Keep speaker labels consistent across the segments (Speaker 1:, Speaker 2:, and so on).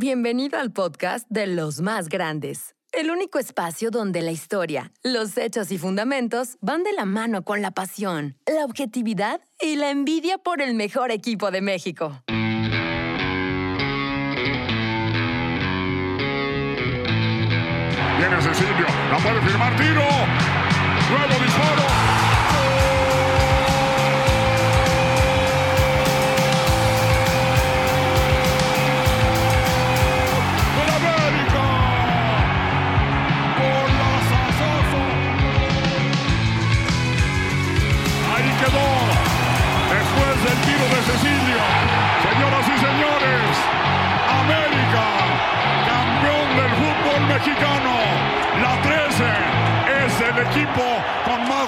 Speaker 1: Bienvenido al podcast de Los Más Grandes. El único espacio donde la historia, los hechos y fundamentos van de la mano con la pasión, la objetividad y la envidia por el mejor equipo de México.
Speaker 2: Viene Cecilio, la puede firmar tiro. Nuevo disparo.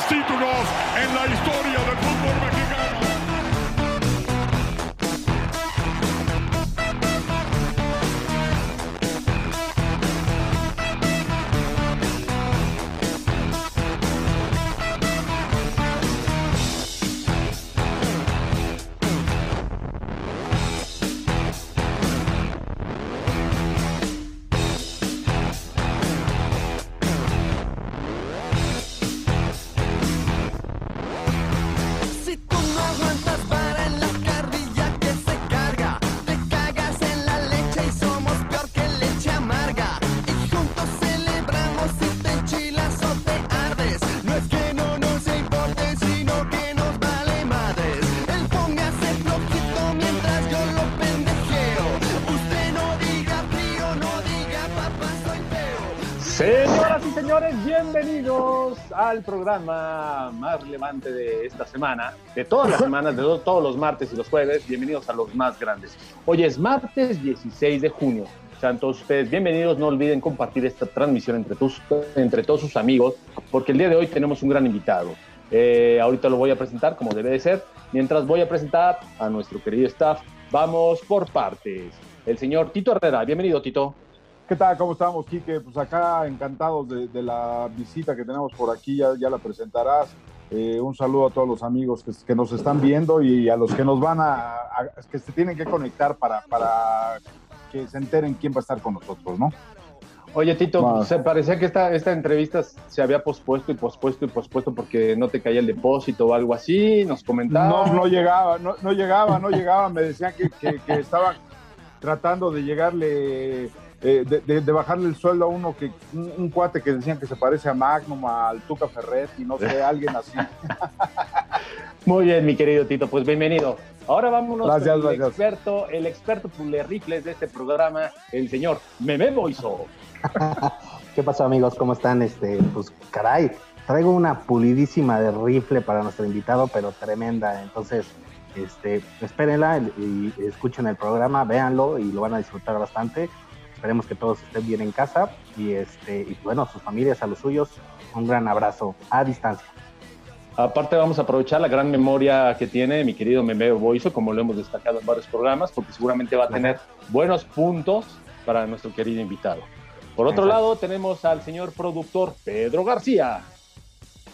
Speaker 2: Con
Speaker 3: señores, bienvenidos al programa más relevante de esta semana, de todas las semanas, de to- todos los martes y los jueves. Bienvenidos a los más grandes. Hoy es martes 16 de junio. Sean todos ustedes bienvenidos. No olviden compartir esta transmisión entre, tus, entre todos sus amigos, porque el día de hoy tenemos un gran invitado. Eh, ahorita lo voy a presentar como debe de ser. Mientras voy a presentar a nuestro querido staff, vamos por partes. El señor Tito Herrera. Bienvenido, Tito.
Speaker 4: ¿Qué tal? ¿Cómo estamos, Quique? Pues acá encantados de, de la visita que tenemos por aquí, ya, ya la presentarás. Eh, un saludo a todos los amigos que, que nos están viendo y a los que nos van a, a- que se tienen que conectar para, para que se enteren quién va a estar con nosotros, ¿no?
Speaker 3: Oye, Tito, se parecía que esta, esta entrevista se había pospuesto y pospuesto y pospuesto porque no te caía el depósito o algo así, nos
Speaker 4: No,
Speaker 3: comentaban.
Speaker 4: no llegaba, no, no llegaba, no llegaba. Me decían que, que, que estaban tratando de llegarle, eh, de, de- de bajarle el sueldo a uno que un, un cuate que decían que se parece a Magnum, al Tuca Ferretti, no sé, alguien así.
Speaker 3: Muy bien, mi querido Tito, pues bienvenido. Ahora vámonos
Speaker 4: Gracias,
Speaker 3: con el
Speaker 4: gracias.
Speaker 3: experto, el experto pule rifles de este programa, el señor Meme Boiso.
Speaker 5: ¿Qué pasó amigos? ¿Cómo están? Este, pues caray, traigo una pulidísima de rifle para nuestro invitado, pero tremenda. Entonces, este, espérenla y, y escuchen el programa, véanlo y lo van a disfrutar bastante. Esperemos que todos estén bien en casa y este, y bueno, sus familias, a los suyos, un gran abrazo a distancia.
Speaker 3: Aparte vamos a aprovechar la gran memoria que tiene mi querido Meme Boiso, como lo hemos destacado en varios programas, porque seguramente va a tener buenos puntos para nuestro querido invitado. Por otro
Speaker 5: Exacto.
Speaker 3: lado, tenemos al señor productor Pedro García.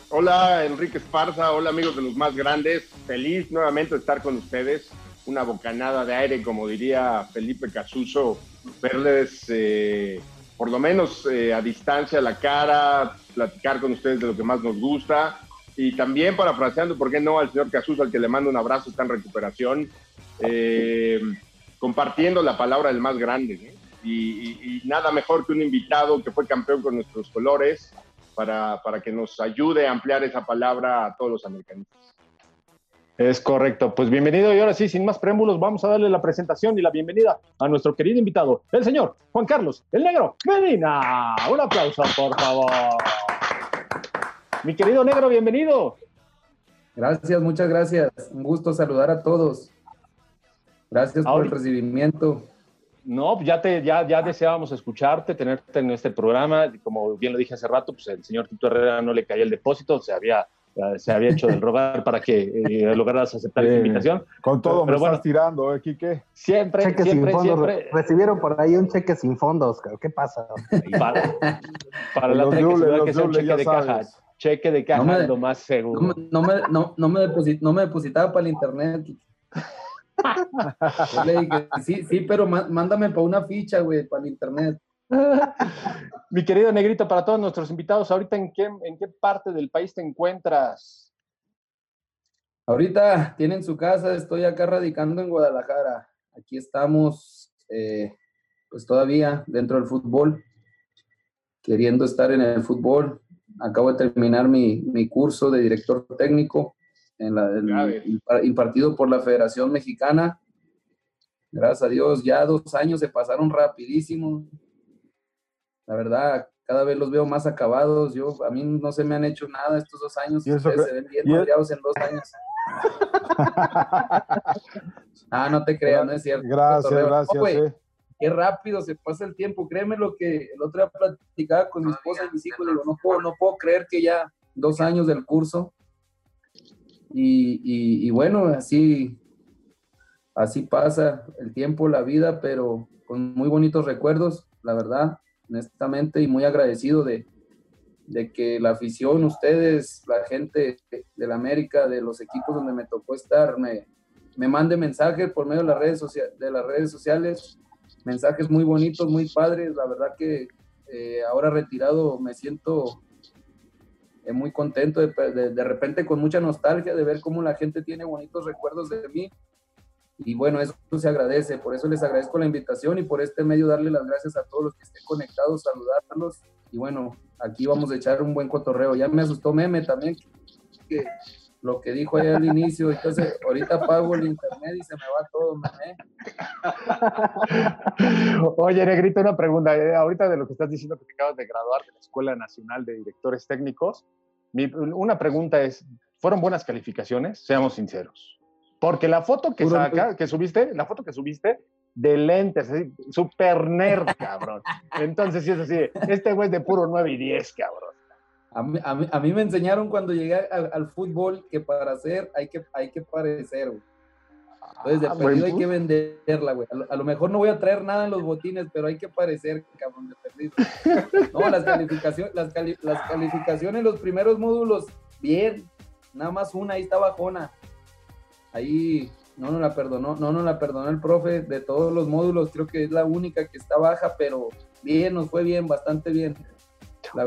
Speaker 6: Hola Enrique Esparza, hola amigos de los más grandes, feliz nuevamente de estar con ustedes, una bocanada de aire como diría Felipe Casuso, verles eh, por lo menos eh, a distancia la cara, platicar con ustedes de lo que más nos gusta y también parafraseando, ¿por qué no?, al señor Casuso, al que le mando un abrazo, está en recuperación, eh, compartiendo la palabra del más grande. y nada mejor que un invitado que fue campeón con nuestros colores para, para que nos ayude a ampliar esa palabra a todos los americanistas.
Speaker 3: Es correcto, pues bienvenido y ahora sí, sin más preámbulos, vamos a darle la presentación y la bienvenida a nuestro querido invitado, el señor Juan Carlos, el negro Medina. Un aplauso, por favor. Mi querido negro, bienvenido.
Speaker 7: Gracias, muchas gracias. Un gusto saludar a todos. Gracias por el recibimiento.
Speaker 3: No, ya te, ya, ya deseábamos escucharte, tenerte en este programa. Como bien lo dije hace rato, pues el señor Tito Herrera no le caía el depósito, se había, se había hecho del rogar para que eh, lograras aceptar esta invitación.
Speaker 4: Con todo
Speaker 3: Pero
Speaker 4: me
Speaker 3: bueno.
Speaker 4: estás tirando, ¿eh, Quique?
Speaker 3: Siempre,
Speaker 5: Cheque sin
Speaker 3: siempre,
Speaker 5: fondos.
Speaker 3: siempre.
Speaker 5: Recibieron por ahí un cheque sin fondos. ¿qué pasa?
Speaker 3: Para, para la
Speaker 4: Los
Speaker 3: otra que
Speaker 4: los
Speaker 3: que sea un
Speaker 4: dobles,
Speaker 3: cheque de caja. Cheque de caja
Speaker 7: No me-
Speaker 3: es lo más
Speaker 7: No,
Speaker 3: seguro.
Speaker 7: me- no me, no, no me, deposit- no me depositaba para el internet. Yo le dije, sí, sí, pero má- mándame para una ficha, güey, para el internet.
Speaker 3: Mi querido Negrito, para todos nuestros invitados, ahorita en qué, en qué parte del país te encuentras?
Speaker 7: Ahorita tienen su casa, estoy acá radicando en Guadalajara. Aquí estamos, eh, pues todavía dentro del fútbol, queriendo estar en el fútbol. Acabo de terminar mi, mi curso de director técnico en la, impartido por la Federación Mexicana. Gracias a Dios, ya dos años se pasaron rapidísimo. La verdad, cada vez los veo más acabados. Yo, a mí no se me han hecho nada estos dos años.
Speaker 4: ¿Y eso
Speaker 7: Ustedes se ven bien madreados en dos años. ah, no te creas, no es cierto.
Speaker 4: Gracias, gracias. Eh.
Speaker 7: Qué rápido se pasa el tiempo. Créeme lo que el otro día platicaba con mi esposa y mis hijos. Digo, no puedo, no puedo creer que ya dos años del curso. Y, y- y bueno, así, así pasa el tiempo, la vida, pero con muy bonitos recuerdos, la verdad, honestamente, y muy agradecido de, de que la afición, ustedes, la gente de la América, de los equipos donde me tocó estar, me, me mande mensajes por medio de las redes, socia- de las redes sociales, mensajes muy bonitos, muy padres. La verdad que eh, ahora retirado me siento eh, muy contento, de, de- de repente con mucha nostalgia de ver cómo la gente tiene bonitos recuerdos de mí. Y bueno, eso se agradece, por eso les agradezco la invitación y por este medio darle las gracias a todos los que estén conectados, saludarlos. Y bueno, aquí vamos a echar un buen cotorreo. Ya me asustó Meme también, que lo que dijo ahí al inicio, entonces ahorita apago el internet y se me va todo, Meme.
Speaker 3: Oye, Negrito, una pregunta. eh, ahorita de lo que estás diciendo que te acabas de graduar de la Escuela Nacional de Directores Técnicos, mi- una pregunta es, ¿fueron buenas calificaciones? Seamos sinceros. Porque la foto que saca, que subiste, la foto que subiste, de lentes, super nerd, cabrón. Entonces, sí es así, este güey es de puro 9 y 10, cabrón.
Speaker 7: A mí, a mí- a mí me enseñaron cuando llegué al, al fútbol que para hacer hay que, hay que parecer, güey. Entonces, de
Speaker 3: Ah,
Speaker 7: perdido hay que venderla, güey. A lo, a lo mejor no voy a traer nada en los botines, pero hay que parecer, cabrón, de perdido. No, las, calificaciones, las, cali- las calificaciones, los primeros módulos, bien. Nada más una, ahí está bajona. Ahí no nos la perdonó, no nos la perdonó el profe de todos los módulos. Creo que es la única que está baja, pero bien, nos fue bien, bastante bien.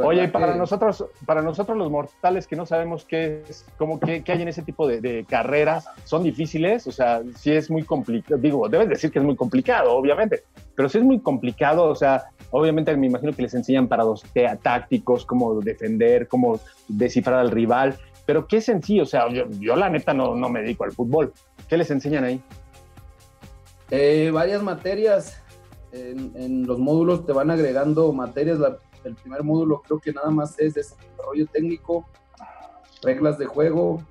Speaker 3: Oye, y para
Speaker 7: que-
Speaker 3: nosotros, para nosotros los mortales que no sabemos qué es, cómo, qué, qué hay en ese tipo de, de carreras, son difíciles, o sea, sí es muy complicado, digo, debes decir que es muy complicado, obviamente, pero sí es muy complicado, o sea, obviamente me imagino que les enseñan parados tácticos, cómo defender, cómo descifrar al rival, pero qué sencillo, o sea, yo, yo la neta no, no me dedico al fútbol, ¿qué les enseñan ahí?
Speaker 7: Eh, varias materias. En, los módulos te van agregando materias. El primer módulo creo que nada más es desarrollo técnico, reglas de juego,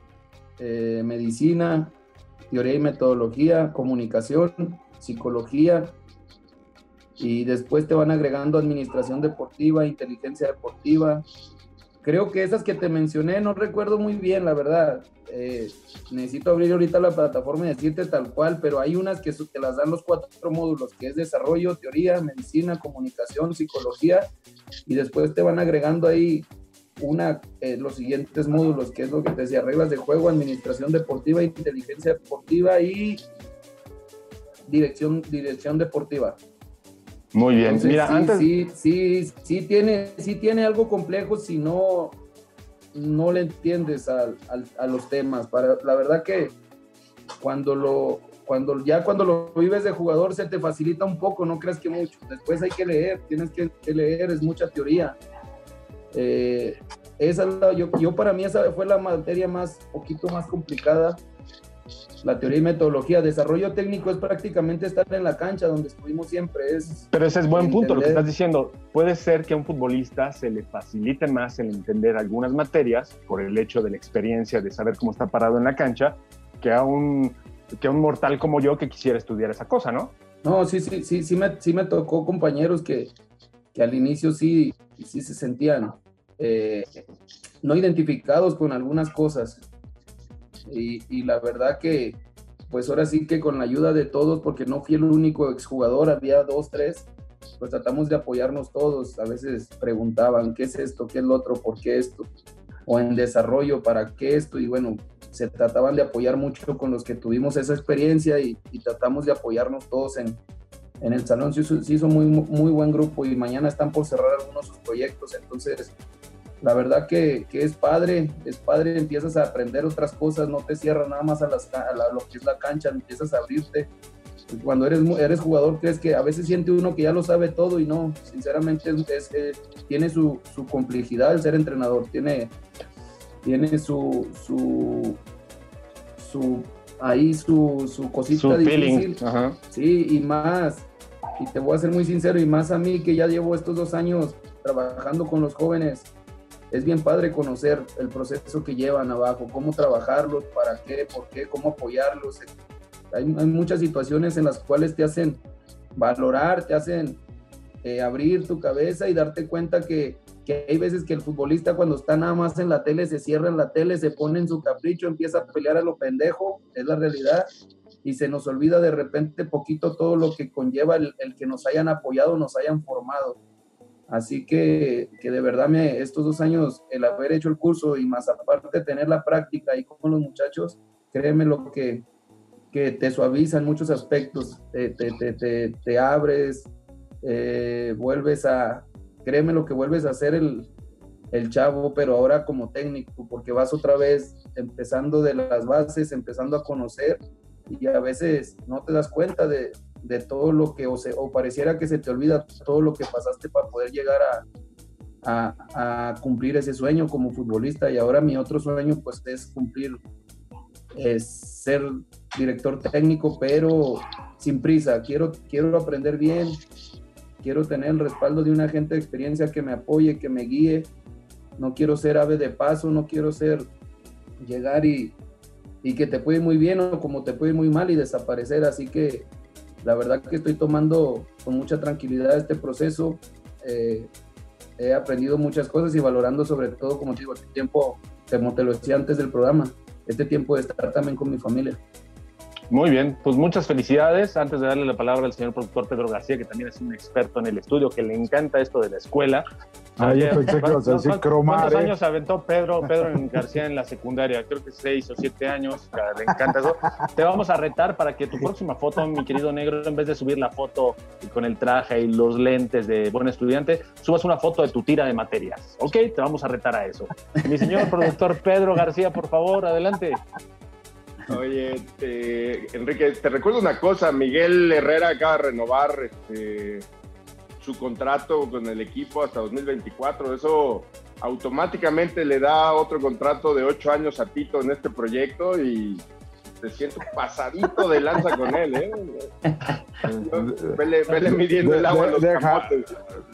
Speaker 7: eh, medicina, teoría y metodología, comunicación, psicología. Y después te van agregando administración deportiva, inteligencia deportiva. Creo que esas que te mencioné, no recuerdo muy bien, la verdad. Eh, necesito abrir ahorita la plataforma y decirte tal cual, pero hay unas que te las dan los cuatro módulos, que es desarrollo, teoría, medicina, comunicación, psicología, y después te van agregando ahí una, eh, los siguientes módulos, que es lo que te decía, reglas de juego, administración deportiva, inteligencia deportiva y dirección, dirección deportiva.
Speaker 3: Muy bien,
Speaker 7: Entonces,
Speaker 3: mira,
Speaker 7: sí,
Speaker 3: antes...
Speaker 7: sí, sí, sí tiene, sí tiene algo complejo si no, no le entiendes a los temas. Para, la verdad que cuando lo, cuando ya cuando lo vives de jugador se te facilita un poco, no creas que mucho. Después hay que leer, tienes que, leer, es mucha teoría. Eh, esa yo, yo para mí esa fue la materia más, poquito más complicada. La teoría y metodología, desarrollo técnico es prácticamente estar en la cancha donde estuvimos siempre. Es,
Speaker 3: Pero ese es buen punto lo que estás diciendo. Puede ser que a un futbolista se le facilite más el entender algunas materias por el hecho de la experiencia de saber cómo está parado en la cancha que a un, que a un mortal como yo que quisiera estudiar esa cosa, ¿no?
Speaker 7: No, sí, sí, sí, sí me, sí me tocó compañeros que, que al inicio sí, sí se sentían eh, no identificados con algunas cosas. Y, la verdad que, pues ahora sí que con la ayuda de todos, porque no fui el único exjugador, había dos, tres, pues tratamos de apoyarnos todos. A veces preguntaban, ¿qué es esto? ¿Qué es lo otro? ¿Por qué esto? O en desarrollo, ¿para qué esto? Y bueno, se trataban de apoyar mucho con los que tuvimos esa experiencia y, tratamos de apoyarnos todos en, en el salón. Se hizo, muy, muy buen grupo y mañana están por cerrar algunos proyectos. Entonces, la verdad que, que, es padre, es padre, empiezas a aprender otras cosas, no te cierras nada más a, las, a la, lo que es la cancha, empiezas a abrirte. Cuando eres, eres jugador, crees que a veces siente uno que ya lo sabe todo y no, sinceramente es, es, tiene su, su, complejidad el ser entrenador, tiene, tiene su, su, su ahí su, su cosita
Speaker 3: su
Speaker 7: difícil.
Speaker 3: Ajá.
Speaker 7: Sí, y más, y te voy a ser muy sincero, y más a mí que ya llevo estos dos años trabajando con los jóvenes, es bien padre conocer el proceso que llevan abajo, cómo trabajarlos, para qué, por qué, cómo apoyarlos. Hay, muchas situaciones en las cuales te hacen valorar, te hacen eh, abrir tu cabeza y darte cuenta que, que, hay veces que el futbolista cuando está nada más en la tele se cierra en la tele, se pone en su capricho, empieza a pelear a lo pendejo, es la realidad, y se nos olvida de repente poquito todo lo que conlleva el, el que nos hayan apoyado, nos hayan formado. Así que, que, de verdad me, estos dos años, el haber hecho el curso y más aparte tener la práctica ahí con los muchachos, créeme lo que, que te suaviza en muchos aspectos, te, te, te, te, te abres, eh, vuelves a, créeme lo que vuelves a hacer el, el chavo, pero ahora como técnico, porque vas otra vez empezando de las bases, empezando a conocer y a veces no te das cuenta de, de todo lo que, o, se, pareciera que se te olvida todo lo que pasaste para poder llegar a, cumplir ese sueño como futbolista. Y ahora mi otro sueño pues es cumplir, es ser director técnico, pero sin prisa. Quiero, quiero aprender bien, quiero tener el respaldo de un agente de experiencia que me apoye, que me guíe. No quiero ser ave de paso, no quiero ser llegar y, y que te puede muy bien o como te puede muy mal y desaparecer. Así que la verdad que estoy tomando con mucha tranquilidad este proceso. Eh, he aprendido muchas cosas y valorando sobre todo, como te digo, este tiempo, como te lo decía antes del programa, este tiempo de estar también con mi familia.
Speaker 3: Muy bien, pues muchas felicidades. Antes de darle la palabra al señor productor Pedro García, que también es un experto en el estudio, que le encanta esto de la escuela.
Speaker 4: Ah, yo pensé que ibas a decir cromar.
Speaker 3: ¿Cuántos
Speaker 4: eh?
Speaker 3: años aventó Pedro, Pedro en García en la secundaria? Creo que seis o siete años. Le encanta eso. Te vamos a retar para que tu próxima foto, mi querido negro, en vez de subir la foto con el traje y los lentes de buen estudiante, subas una foto de tu tira de materias. ¿Ok? Te vamos a retar a eso. Mi señor productor Pedro García, por favor, adelante.
Speaker 6: Oye, te, Enrique, te recuerdo una cosa, Miguel Herrera acaba de renovar este, su contrato con el equipo hasta 2024, eso automáticamente le da otro contrato de ocho años a Tito en este proyecto y te siento pasadito de lanza con él, ¿eh? Vele, vele midiendo el agua
Speaker 4: de-
Speaker 6: a los
Speaker 4: deja,
Speaker 6: camotes.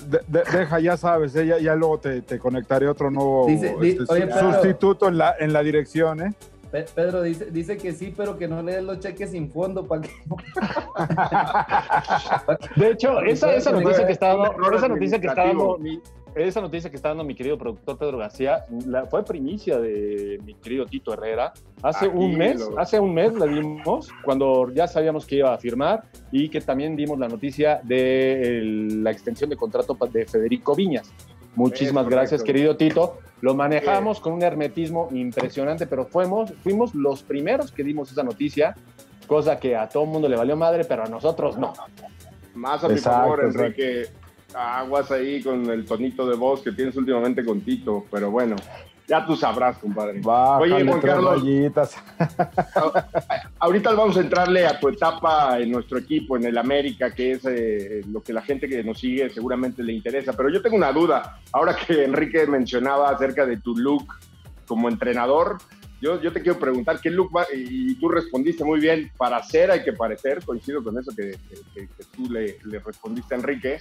Speaker 4: de- de- deja, ya sabes, eh, ya, ya luego te, te conectaré otro nuevo
Speaker 7: Dice- di-
Speaker 4: este,
Speaker 7: oye,
Speaker 4: sustituto en la, en la dirección, ¿eh?
Speaker 7: Pe- Pedro dice, dice que sí, pero que no le den los cheques sin fondo para que.
Speaker 3: De hecho, esa, esa noticia que está dando, esa noticia que está dando esa noticia que está dando mi querido productor Pedro García, la, fue primicia de mi querido Tito Herrera. Hace
Speaker 6: Aquí
Speaker 3: un mes,
Speaker 6: lo-
Speaker 3: hace un mes la dimos, cuando ya sabíamos que iba a firmar y que también dimos la noticia de el- la extensión de contrato de Federico Viñas. Muchísimas gracias, querido Tito. Lo manejamos con un hermetismo impresionante, pero fuimos, fuimos los primeros que dimos esa noticia, cosa que a todo el mundo le valió madre, pero a nosotros no.
Speaker 6: Más a mi favor. Enrique. Aguas ahí con el tonito de voz que tienes últimamente con Tito, pero bueno, ya tú sabrás, compadre.
Speaker 4: Bájale
Speaker 6: Oye, Juan Carlos, ahorita vamos a entrarle a tu etapa en nuestro equipo, en el América, que es eh, lo que la gente que nos sigue seguramente le interesa. Pero yo tengo una duda. Ahora que Enrique mencionaba acerca de tu look como entrenador, yo, yo te quiero preguntar qué look va, y tú respondiste muy bien, para ser hay que parecer, coincido con eso que- que tú le, le respondiste a Enrique.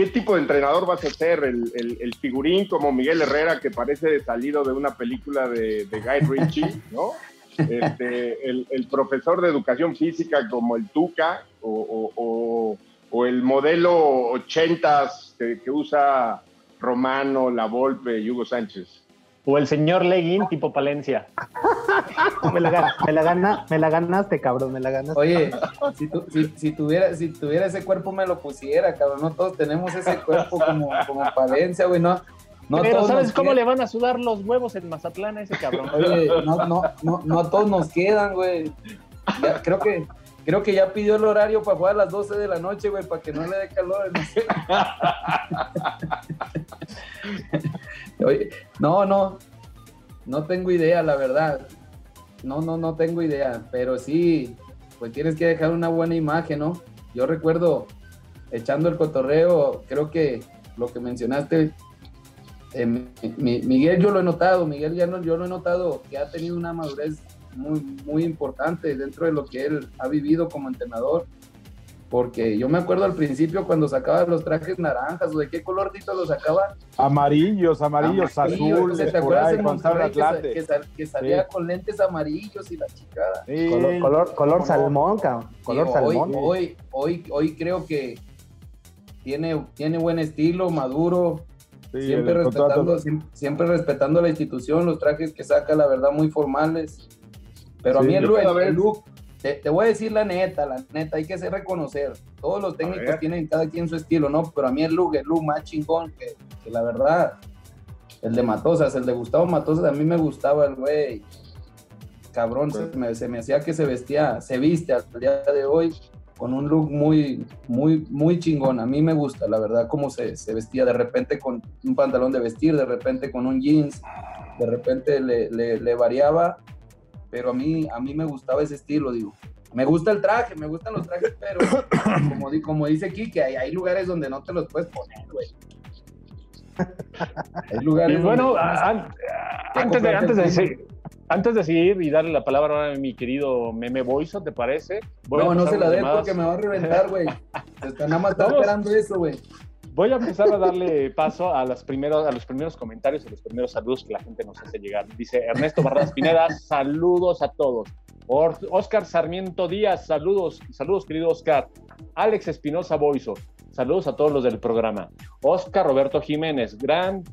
Speaker 6: ¿Qué tipo de entrenador vas a ser? ¿El, el- el figurín como Miguel Herrera que parece salido de una película de, de Guy Ritchie, ¿no? este, el, el profesor de educación física como el Tuca o, o- o- o el modelo 80s que, que usa Romano, La Volpe y Hugo Sánchez.
Speaker 3: O el señor Leguín, tipo Palencia.
Speaker 5: Me la, ga- me la gana- me la ganaste, cabrón, me la ganaste.
Speaker 7: Oye, si, tu- si, si tuviera, si tuviera ese cuerpo me lo pusiera, cabrón. No todos tenemos ese cuerpo como, como Palencia, güey. No, no
Speaker 3: Pero ¿sabes cómo le van a sudar los huevos en Mazatlán a ese cabrón?
Speaker 7: Oye, no, no, no, no todos nos quedan, güey. Ya, creo que creo que ya pidió el horario para jugar a las 12 de la noche, güey, para que no le dé calor. Oye, no, no, no tengo idea, la verdad. No, no, no tengo idea, pero sí, pues tienes que dejar una buena imagen, ¿no? Yo recuerdo echando el cotorreo, creo que lo que mencionaste, eh, mi- Miguel yo lo he notado, Miguel ya no, yo lo he notado que ha tenido una madurez muy, muy importante dentro de lo que él ha vivido como entrenador. Porque yo me acuerdo al principio cuando sacaba los trajes naranjas o de qué color Tito los sacaba.
Speaker 4: Amarillos, amarillos,
Speaker 7: Amarillo,
Speaker 4: azules,
Speaker 7: ¿te
Speaker 4: por
Speaker 7: acuerdas
Speaker 4: ahí,
Speaker 7: en
Speaker 4: con
Speaker 7: que, que sal- que salía
Speaker 4: Sí.
Speaker 7: con lentes amarillos y la chicada?
Speaker 4: Sí.
Speaker 5: Color, color, color salmón, cabrón. Color
Speaker 7: Sí,
Speaker 5: salmón.
Speaker 7: Hoy, hoy, hoy, hoy creo que tiene, tiene buen estilo, maduro,
Speaker 4: Sí,
Speaker 7: siempre, respetando, siem- siempre respetando la institución, los trajes que saca, la verdad, muy formales. Pero a
Speaker 4: Sí,
Speaker 7: mí el, look- el look, te, te voy a decir la neta, la neta, hay que hacer reconocer. Todos los técnicos tienen cada quien su estilo, ¿no? Pero a mí el look, el look más chingón, que, que la verdad, el de Matosas, el de Gustavo Matosas, a mí me gustaba el güey. Cabrón, se me, se me hacía que se vestía, se viste hasta el día de hoy con un look muy, muy, muy chingón. A mí me gusta, la verdad, cómo se, se vestía de repente con un pantalón de vestir, de repente con un jeans, de repente le, le- le variaba, pero a mí, a mí me gustaba ese estilo, digo. Me gusta el traje, me gustan los trajes, pero como, di- como dice Kike, hay, hay lugares donde no te los puedes poner, güey. Hay
Speaker 3: Y
Speaker 7: lugares
Speaker 3: bueno,
Speaker 7: donde-
Speaker 3: a- an- antes, de, antes, de, seguir- antes de seguir y darle la palabra a mi querido Meme Boiso, ¿te parece? Voy
Speaker 7: no, no se la
Speaker 3: llamadas.
Speaker 7: porque me va a reventar, güey. Nada más está esperando eso, güey.
Speaker 3: Voy a empezar a darle paso a, las primeros, a los primeros comentarios, a los primeros saludos que la gente nos hace llegar. Dice Ernesto Barras Pineda, saludos a todos. Oscar Sarmiento Díaz, saludos, saludos querido Oscar. Alex Espinosa Boiso, saludos a todos los del programa. Oscar Roberto Jiménez, gran,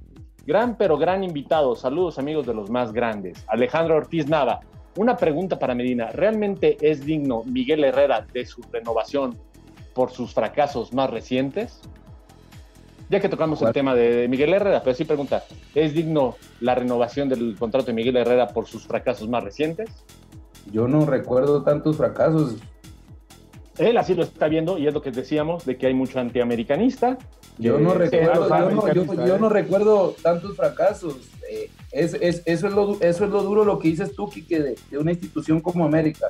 Speaker 3: gran pero gran invitado. Saludos amigos de los más grandes. Alejandro Ortiz Nava, una pregunta para Medina. ¿Realmente es digno Miguel Herrera de su renovación por sus fracasos más recientes? Ya que tocamos el tema de Miguel Herrera, pero sí pregunta, ¿es digno la renovación del contrato de Miguel Herrera por sus fracasos más recientes?
Speaker 7: Yo no recuerdo tantos fracasos.
Speaker 3: Él así lo está viendo y es lo que decíamos, de que hay mucho antiamericanista.
Speaker 7: Yo no,
Speaker 3: Eh,
Speaker 7: recuerdo,
Speaker 3: los
Speaker 7: yo, no, yo-
Speaker 3: americanistas,
Speaker 7: yo
Speaker 3: ¿eh?
Speaker 7: no recuerdo tantos fracasos. Eh, es, es- eso, es lo, du- eso es lo duro lo que dices tú, Quique, de, de una institución como América.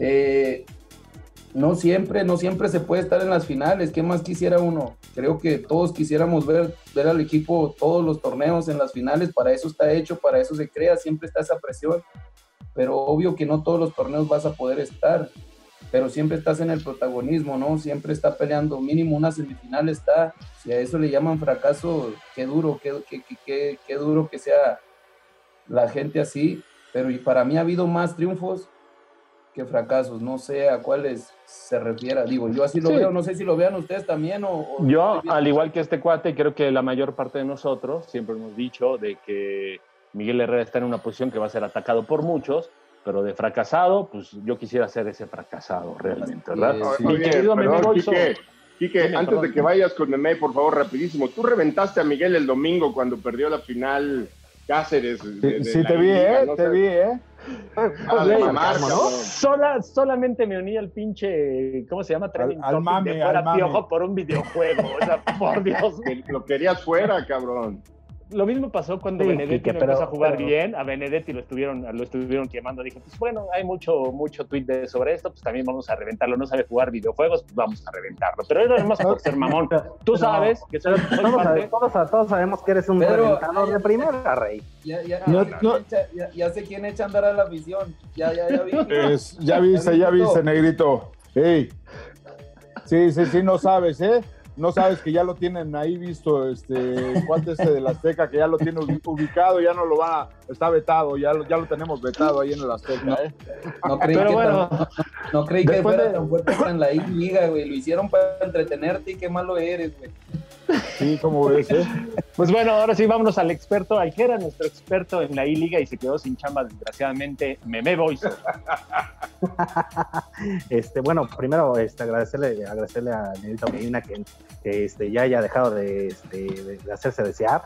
Speaker 7: Eh, no siempre, no siempre se puede estar en las finales. ¿Qué más quisiera uno? Creo que todos quisiéramos ver, ver al equipo todos los torneos en las finales. Para eso está hecho, para eso se crea, siempre está esa presión. Pero obvio que no todos los torneos vas a poder estar. Pero siempre estás en el protagonismo, ¿no? Siempre está peleando. Mínimo una semifinal está. Si a eso le llaman fracaso, qué duro, qué, qué, qué- qué- duro que sea la gente así. Pero y para mí ha habido más triunfos que fracasos. No sé a cuáles se refiera. Digo, yo así lo
Speaker 3: Sí.
Speaker 7: veo. No sé si lo vean ustedes también o... o-
Speaker 3: Yo, al igual que este cuate, creo que la mayor parte de nosotros siempre hemos dicho de que Miguel Herrera está en una posición que va a ser atacado por muchos, pero de fracasado, pues yo quisiera ser ese fracasado realmente, ¿verdad?
Speaker 7: Sí,
Speaker 3: Mi
Speaker 6: Oye,
Speaker 3: querido
Speaker 6: perdón,
Speaker 3: Meme
Speaker 6: Quique, Quique,
Speaker 3: Dime,
Speaker 6: antes
Speaker 3: perdón.
Speaker 6: de que vayas con Meme, por favor, rapidísimo. Tú reventaste a Miguel el domingo cuando perdió la final Cáceres. de-
Speaker 4: Sí,
Speaker 6: de
Speaker 4: sí,
Speaker 6: la
Speaker 4: te vi,
Speaker 6: liga,
Speaker 4: ¿eh?
Speaker 6: no
Speaker 4: Te vi, ¿eh?
Speaker 6: Ah.
Speaker 3: Sola, solamente me uní al pinche, ¿cómo se llama? Trending
Speaker 4: al
Speaker 3: topic
Speaker 4: mame,
Speaker 3: de fuera
Speaker 4: al mame.
Speaker 3: piojo por un videojuego. O sea, por Dios.
Speaker 6: Lo querías fuera, cabrón.
Speaker 3: Lo mismo pasó cuando
Speaker 5: Sí,
Speaker 3: Benedetti
Speaker 5: Quique,
Speaker 3: no
Speaker 5: pero-
Speaker 3: empezó a jugar
Speaker 5: pero-
Speaker 3: bien. A Benedetti lo estuvieron, lo estuvieron quemando. Dije, pues bueno, hay mucho, mucho tweet de- sobre esto, pues también vamos a reventarlo. No sabe jugar videojuegos, pues vamos a reventarlo. Pero era más por ser mamón. Tú sabes que soy, soy
Speaker 5: Todos, sabe- todos- todos sabemos que eres un
Speaker 7: Pedro,
Speaker 5: reventador
Speaker 7: ya-
Speaker 5: de primera, rey.
Speaker 7: Ya, ya,
Speaker 4: No,
Speaker 7: sé
Speaker 4: no.
Speaker 7: quién echa- ya- ya sé quién echa a andar a la afición. Ya, ya, ya vi.
Speaker 4: Es- ya viste, ya viste, negrito. Sí, sí, sí, no sabes, ¿eh? No sabes que ya lo tienen ahí visto, este, cuánto este de la Azteca, que ya lo tiene ubi- ubicado, ya no lo va, a- está vetado, ya, lo- ya lo tenemos vetado ahí en el Azteca, ¿eh?
Speaker 7: No creí
Speaker 3: Pero
Speaker 7: que,
Speaker 3: bueno,
Speaker 7: tan- no creí que fuera
Speaker 3: de-
Speaker 7: tan fuerte en la liga, güey. Lo hicieron para entretenerte y qué malo eres, güey.
Speaker 4: Sí, como ves, ¿eh?
Speaker 3: Pues bueno, ahora sí, vámonos al experto, al que era nuestro experto en la I-Liga y se quedó sin chamba, desgraciadamente, Meme Boys.
Speaker 5: Este, bueno, primero este, agradecerle, agradecerle a Negrito Medina que, este, ya haya dejado de, este, de- de hacerse desear.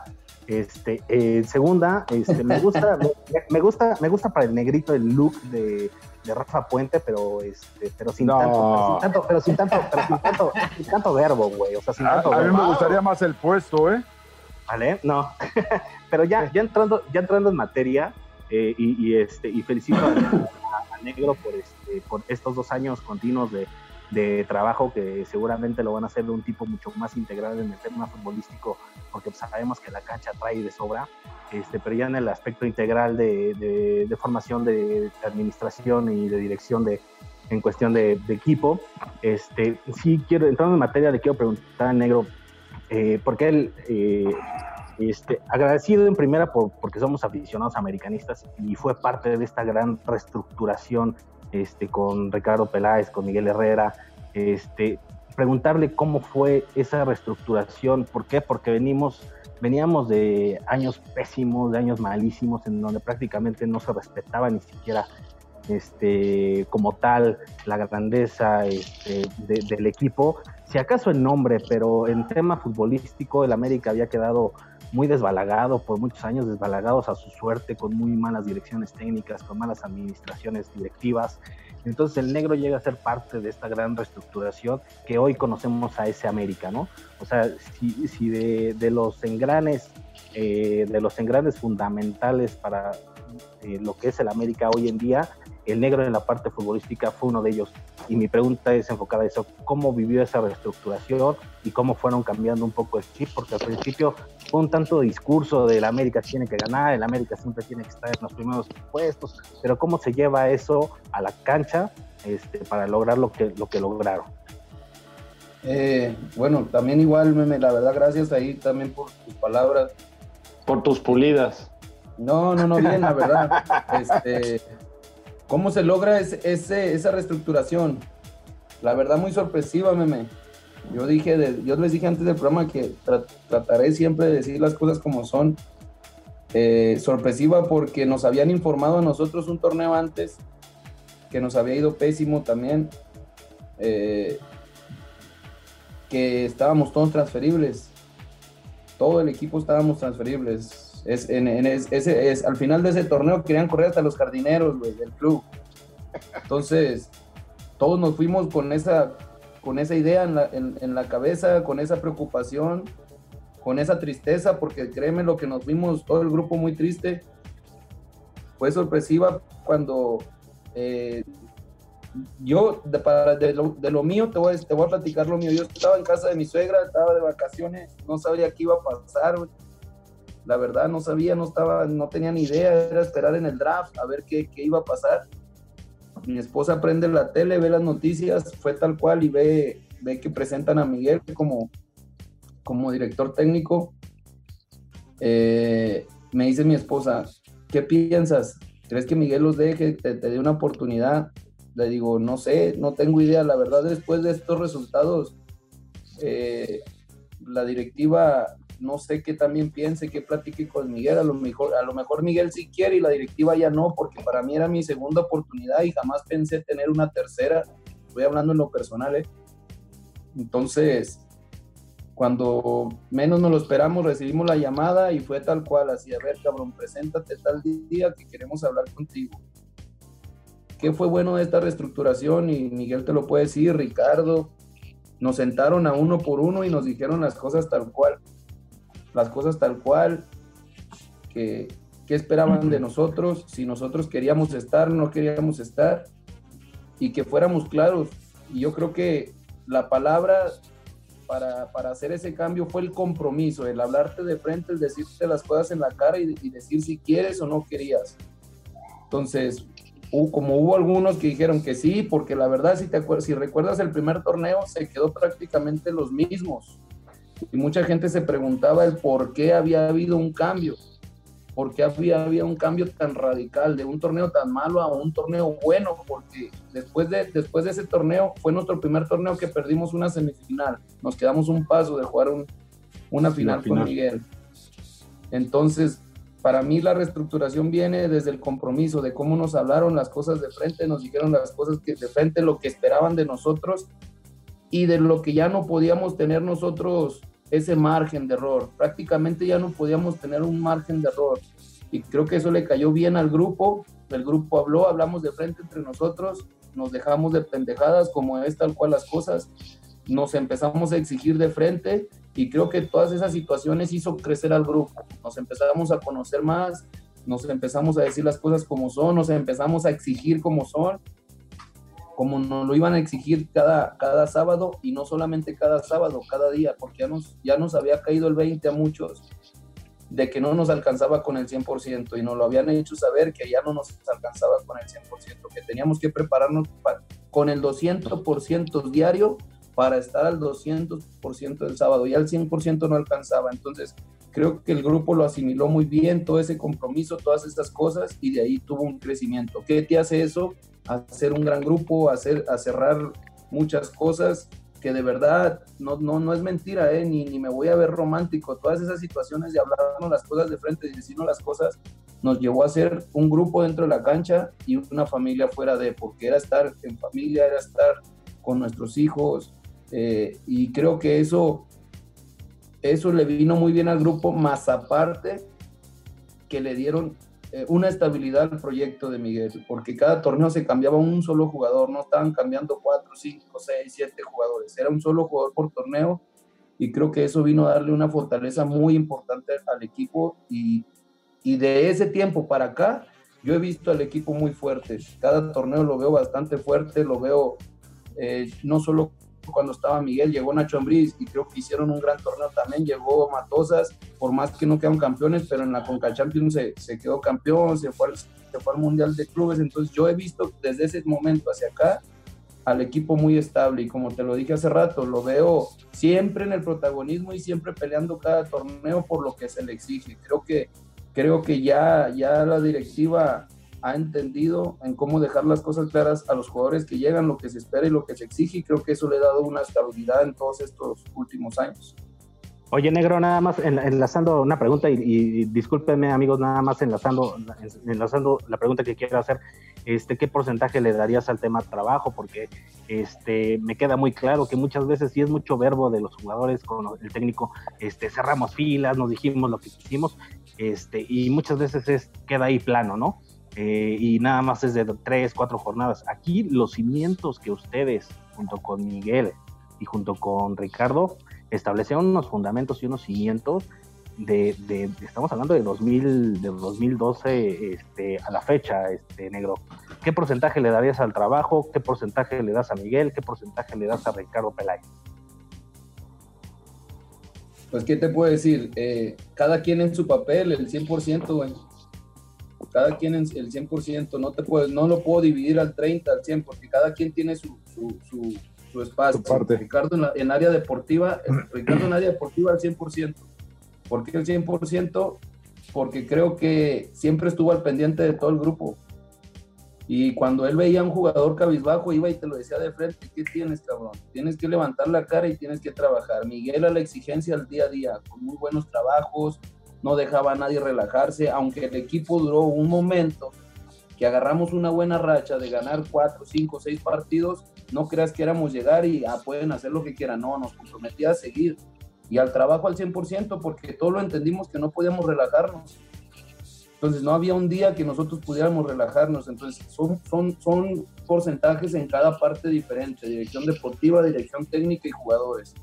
Speaker 5: Este, eh, segunda, este, me gusta, me, me gusta, me gusta para el negrito el look de, de Rafa Puente, pero este, pero sin
Speaker 4: No.
Speaker 5: tanto, pero sin tanto, pero sin tanto, pero sin tanto, sin tanto verbo, güey. O sea, sin
Speaker 4: A,
Speaker 5: tanto
Speaker 4: a mí
Speaker 5: verbo.
Speaker 4: me gustaría más el puesto, ¿eh?
Speaker 5: ¿Vale? No. Pero ya, ya entrando, ya entrando en materia, eh, y, y, este, y felicito a, a- a Negro por este, por estos dos años continuos de, de trabajo que seguramente lo van a hacer de un tipo mucho más integral en el tema futbolístico, porque pues, sabemos que la cancha trae de sobra, este, pero ya en el aspecto integral de, de- de formación de administración y de dirección de, en cuestión de, de equipo, este, sí quiero, entrando en materia, le quiero preguntar al Negro, eh, porque él, eh, este, agradecido en primera por, porque somos aficionados americanistas y fue parte de esta gran reestructuración este, con Ricardo Peláez, con Miguel Herrera, este, preguntarle cómo fue esa reestructuración, ¿por qué? Porque venimos, veníamos de años pésimos, de años malísimos, en donde prácticamente no se respetaba ni siquiera este, como tal la grandeza este, de- del equipo, si acaso el nombre, pero en tema futbolístico el América había quedado muy desbalagado por muchos años, desbalagados a su suerte, con muy malas direcciones técnicas, con malas administraciones directivas. Entonces el negro llega a ser parte de esta gran reestructuración que hoy conocemos a ese América, ¿no? O sea, si, de, de los engranes, eh, de los engranes fundamentales para eh, lo que es el América hoy en día, el negro en la parte futbolística fue uno de ellos. Y mi pregunta es enfocada a eso, ¿cómo vivió esa reestructuración y cómo fueron cambiando un poco el chip? Porque al principio fue un tanto discurso del América tiene que ganar, el América siempre tiene que estar en los primeros puestos, pero ¿cómo se lleva eso a la cancha este, para lograr lo que, lo que lograron?
Speaker 7: Eh, bueno, también igual, meme, la verdad, gracias ahí también por tus palabras.
Speaker 3: Por tus pulidas.
Speaker 7: No, no, no, bien, la verdad. Este, ¿Cómo se logra ese, esa reestructuración? La verdad, muy sorpresiva, meme. Yo dije, de- yo les dije antes del programa que tra- trataré siempre de decir las cosas como son. Eh, sorpresiva porque nos habían informado a nosotros un torneo antes que nos había ido pésimo también. eh, que estábamos todos transferibles. Todo el equipo estábamos transferibles. Es, en, en es- ese, es, al final de ese torneo querían correr hasta los jardineros del club. Entonces, todos nos fuimos con esa, con esa idea en la, en- la cabeza, con esa preocupación, con esa tristeza, porque créeme lo que nos vimos todo el grupo muy triste. Fue sorpresiva cuando eh, yo, de, para, de, lo, de lo mío, te voy, te voy a platicar lo mío. Yo estaba en casa de mi suegra, estaba de vacaciones, no sabía qué iba a pasar. La verdad, no sabía, no estaba, no tenía ni idea, era esperar en el draft a ver qué, qué iba a pasar. Mi esposa prende la tele, ve las noticias, fue tal cual y ve, ve que presentan a Miguel como, como director técnico. Eh, me dice mi esposa, ¿qué piensas? ¿Crees que Miguel los deje, te, te dé una oportunidad? Le digo, no sé, no tengo idea. La verdad, después de estos resultados, eh, la directiva, no sé qué también piense, qué platique con Miguel. A lo, mejor, a lo mejor Miguel sí quiere y la directiva ya no, porque para mí era mi segunda oportunidad y jamás pensé tener una tercera. Estoy hablando en lo personal, ¿eh? Entonces, cuando menos nos lo esperamos, recibimos la llamada y fue tal cual, así, a ver, cabrón, preséntate tal día que queremos hablar contigo. ¿Qué fue bueno de esta reestructuración? Y Miguel te lo puede decir, Ricardo, nos sentaron a uno por uno y nos dijeron las cosas tal cual, las cosas tal cual, que, que esperaban de nosotros, si nosotros queríamos estar, no queríamos estar, y que fuéramos claros. Y yo creo que la palabra para, para, hacer ese cambio fue el compromiso, el hablarte de frente, el decirte las cosas en la cara y, y, decir si quieres o no querías. Entonces, como hubo algunos que dijeron que sí, porque la verdad, si, te acuerdas, si recuerdas el primer torneo, se quedó prácticamente los mismos. Y mucha gente se preguntaba el por qué había habido un cambio, por qué había, había un cambio tan radical de un torneo tan malo a un torneo bueno, porque después de, después de ese torneo fue nuestro primer torneo que perdimos una semifinal, nos quedamos un paso de jugar un- una final con
Speaker 4: final.
Speaker 7: Miguel. Entonces, para mí la reestructuración viene desde el compromiso, de cómo nos hablaron las cosas de frente, nos dijeron las cosas que de frente, lo que esperaban de nosotros y de lo que ya no podíamos tener nosotros ese margen de error. Prácticamente ya no podíamos tener un margen de error. Y creo que eso le cayó bien al grupo. El grupo habló, hablamos de frente entre nosotros, nos dejamos de pendejadas como es tal cual las cosas, nos empezamos a exigir de frente y creo que todas esas situaciones hizo crecer al grupo. Nos empezamos a conocer más, nos empezamos a decir las cosas como son, nos empezamos a exigir como son, como nos lo iban a exigir cada, cada sábado y no solamente cada sábado, cada día, porque ya nos, ya nos había caído el 20 a muchos de que no nos alcanzaba con el 100% y nos lo habían hecho saber que ya no nos alcanzaba con el 100%, que teníamos que prepararnos pa- con el 200% diario para estar al 200% del sábado, ya el 100% no alcanzaba, entonces creo que el grupo lo asimiló muy bien, todo ese compromiso, todas estas cosas y de ahí tuvo un crecimiento. ¿Qué te hace eso? Hacer un gran grupo, hacer, a cerrar muchas cosas que de verdad no, no, no es mentira, ¿eh? ni, ni me voy a ver romántico. Todas esas situaciones de hablarnos las cosas de frente, de decirnos las cosas, nos llevó a ser un grupo dentro de la cancha y una familia fuera de, porque era estar en familia, era estar con nuestros hijos, eh, y creo que eso, eso le vino muy bien al grupo, más aparte que le dieron eh, una estabilidad al proyecto de Miguel, porque cada torneo se cambiaba un solo jugador, no estaban cambiando cuatro, cinco, seis, siete jugadores, era un solo jugador por torneo y creo que eso vino a darle una fortaleza muy importante al equipo y, y de ese tiempo para acá yo he visto al equipo muy fuerte, cada torneo lo veo bastante fuerte, lo veo eh, no solo cuando estaba Miguel, llegó Nacho Ambriz y creo que hicieron un gran torneo también, llegó Matosas, por más que no quedaron campeones, pero en la Conca Champions se, se quedó campeón, se fue, al, se fue al Mundial de Clubes, entonces yo he visto desde ese momento hacia acá al equipo muy estable y como te lo dije hace rato, lo veo siempre en el protagonismo y siempre peleando cada torneo por lo que se le exige. Creo que, creo que ya, ya la directiva ha entendido en cómo dejar las cosas claras a los jugadores que llegan, lo que se espera y lo que se exige, y creo que eso le ha dado una estabilidad en todos estos últimos años.
Speaker 5: Oye, negro, nada más en- enlazando una pregunta y, y discúlpenme amigos, nada más enlazando, enlazando la pregunta que quiero hacer, este, ¿qué porcentaje le darías al tema trabajo? Porque este, me queda muy claro que muchas veces sí es mucho verbo de los jugadores con el técnico, este, cerramos filas, nos dijimos lo que quisimos, este, y muchas veces es, queda ahí plano, ¿no? Eh, y nada más es de tres, cuatro jornadas. Aquí los cimientos que ustedes, junto con Miguel y junto con Ricardo, establecieron unos fundamentos y unos cimientos de, de- estamos hablando de 2000, de 2012 este, a la fecha, este negro. ¿Qué porcentaje le darías al trabajo? ¿Qué porcentaje le das a Miguel? ¿Qué porcentaje le das a Ricardo Peláez?
Speaker 7: Pues, ¿qué te puedo decir? Eh, cada quien en su papel, el 100%, güey. Cada quien en el 100%. No, te puedo, no lo puedo dividir al 30, al 100, porque cada quien tiene su, su, su, su espacio.
Speaker 4: Parte.
Speaker 7: Ricardo en, la- en área deportiva, Ricardo en área deportiva al 100%. ¿Por qué el 100%? Porque creo que siempre estuvo al pendiente de todo el grupo. Y cuando él veía a un jugador cabizbajo, iba y te lo decía de frente, ¿qué tienes, cabrón? Tienes que levantar la cara y tienes que trabajar. Miguel a la exigencia al día a día, con muy buenos trabajos, no dejaba a nadie relajarse, aunque el equipo duró un momento que agarramos una buena racha de ganar cuatro, cinco, seis partidos, no creas que éramos llegar y ah, pueden hacer lo que quieran, no, nos comprometía a seguir y al trabajo al 100% porque todo lo entendimos que no podíamos relajarnos. Entonces no había un día que nosotros pudiéramos relajarnos. Entonces son, son, son porcentajes en cada parte diferente, dirección deportiva, dirección técnica y jugadores.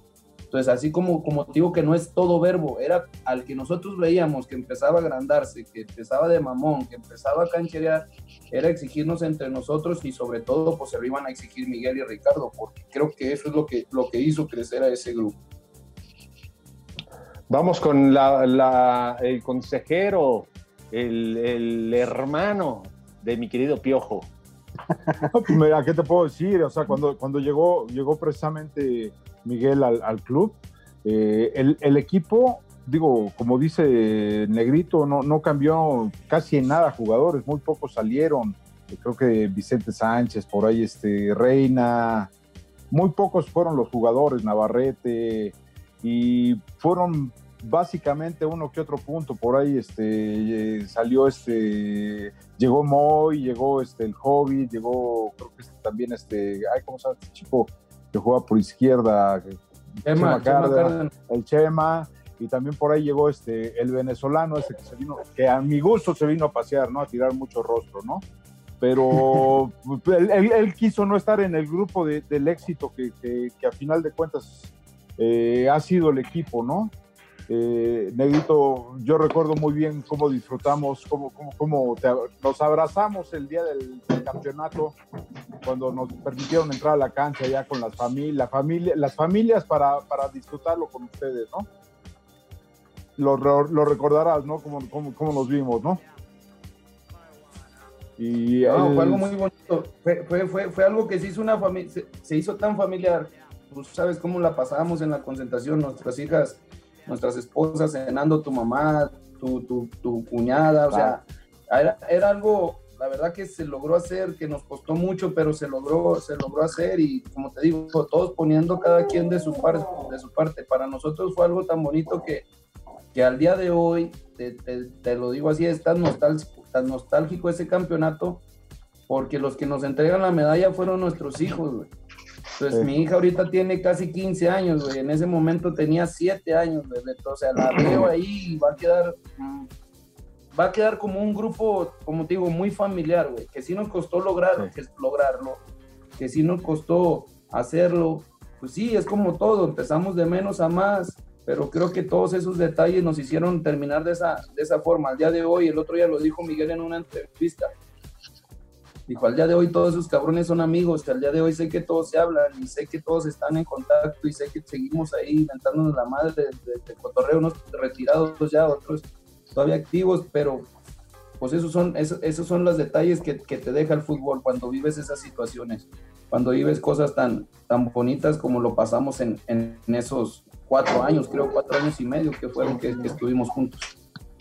Speaker 7: Entonces así como, como te digo que no es todo verbo, era al que nosotros veíamos que empezaba a agrandarse, que empezaba de mamón, que empezaba a cancherear, era exigirnos entre nosotros y sobre todo pues se lo iban a exigir Miguel y Ricardo, porque creo que eso es lo que, lo que hizo crecer a ese grupo.
Speaker 3: Vamos con la- la- el consejero, el, el hermano de mi querido Piojo,
Speaker 4: pues, mira, ¿qué te puedo decir? O sea, cuando, cuando llegó, llegó precisamente Miguel al, al club, eh, el, el equipo, digo, como dice Negrito, no, no cambió casi en nada jugadores, muy pocos salieron. Creo que Vicente Sánchez, por ahí este Reina, muy pocos fueron los jugadores, Navarrete, y fueron básicamente uno que otro punto. Por ahí este, eh, salió este, llegó Moy, llegó este, el Hobby, llegó creo que este, también este, ay, ¿cómo se llama este chico que juega por izquierda?
Speaker 7: Chema, Chema
Speaker 4: Cárdenas,
Speaker 7: Cárdenas.
Speaker 4: el Chema. Y también por ahí llegó este, el venezolano, ese que se vino, que a mi gusto se vino a pasear, ¿no? A tirar mucho rostro, ¿no? Pero él, él- él quiso no estar en el grupo de- del éxito que, que- que a final de cuentas eh, ha sido el equipo, ¿no? Eh, Negrito, yo recuerdo muy bien cómo disfrutamos, cómo, cómo, cómo te- nos abrazamos el día del, del campeonato, cuando nos permitieron entrar a la cancha ya con las, famili- la familia, las familias para, para disfrutarlo con ustedes, ¿no? Lo, lo- recordarás, ¿no? Como, como, como nos vimos, ¿no? Y
Speaker 7: No,
Speaker 4: el-
Speaker 7: fue algo muy bonito. Fue, fue, fue, fue algo que se hizo una se, se hizo tan familiar. Tú sabes cómo la pasábamos en la concentración, nuestras hijas, nuestras esposas, cenando tu mamá, tu, tu, tu cuñada, o sea, era, era algo, la verdad que se logró hacer, que nos costó mucho, pero se logró, se logró hacer y como te digo, todos poniendo cada quien de su parte, de su parte. Para nosotros fue algo tan bonito que, que al día de hoy, te, te- te lo digo así, es tan nostálgico, tan nostálgico ese campeonato, porque los que nos entregan la medalla fueron nuestros hijos, güey. Entonces,
Speaker 4: Sí.
Speaker 7: mi hija ahorita tiene casi 15 años, güey. En ese momento tenía 7 años, güey. Sea, la veo ahí y va a quedar, mm, va a quedar como un grupo, como te digo, muy familiar, güey. Que sí nos costó lograr, que, lograrlo, que sí nos costó hacerlo. Pues sí, es como todo, empezamos de menos a más, pero creo que todos esos detalles nos hicieron terminar de esa, de esa forma. Al día de hoy, el otro día lo dijo Miguel en una entrevista, Dijo, al día de hoy todos esos cabrones son amigos, al día de hoy sé que todos se hablan y sé que todos están en contacto y sé que seguimos ahí inventándonos la madre de, cotorreo, unos retirados ya, otros todavía activos, pero pues esos son, esos, esos son los detalles que, te deja el fútbol cuando vives esas situaciones, cuando vives cosas tan, tan bonitas como lo pasamos en, en- esos cuatro años, creo cuatro años y medio que fueron que, estuvimos juntos.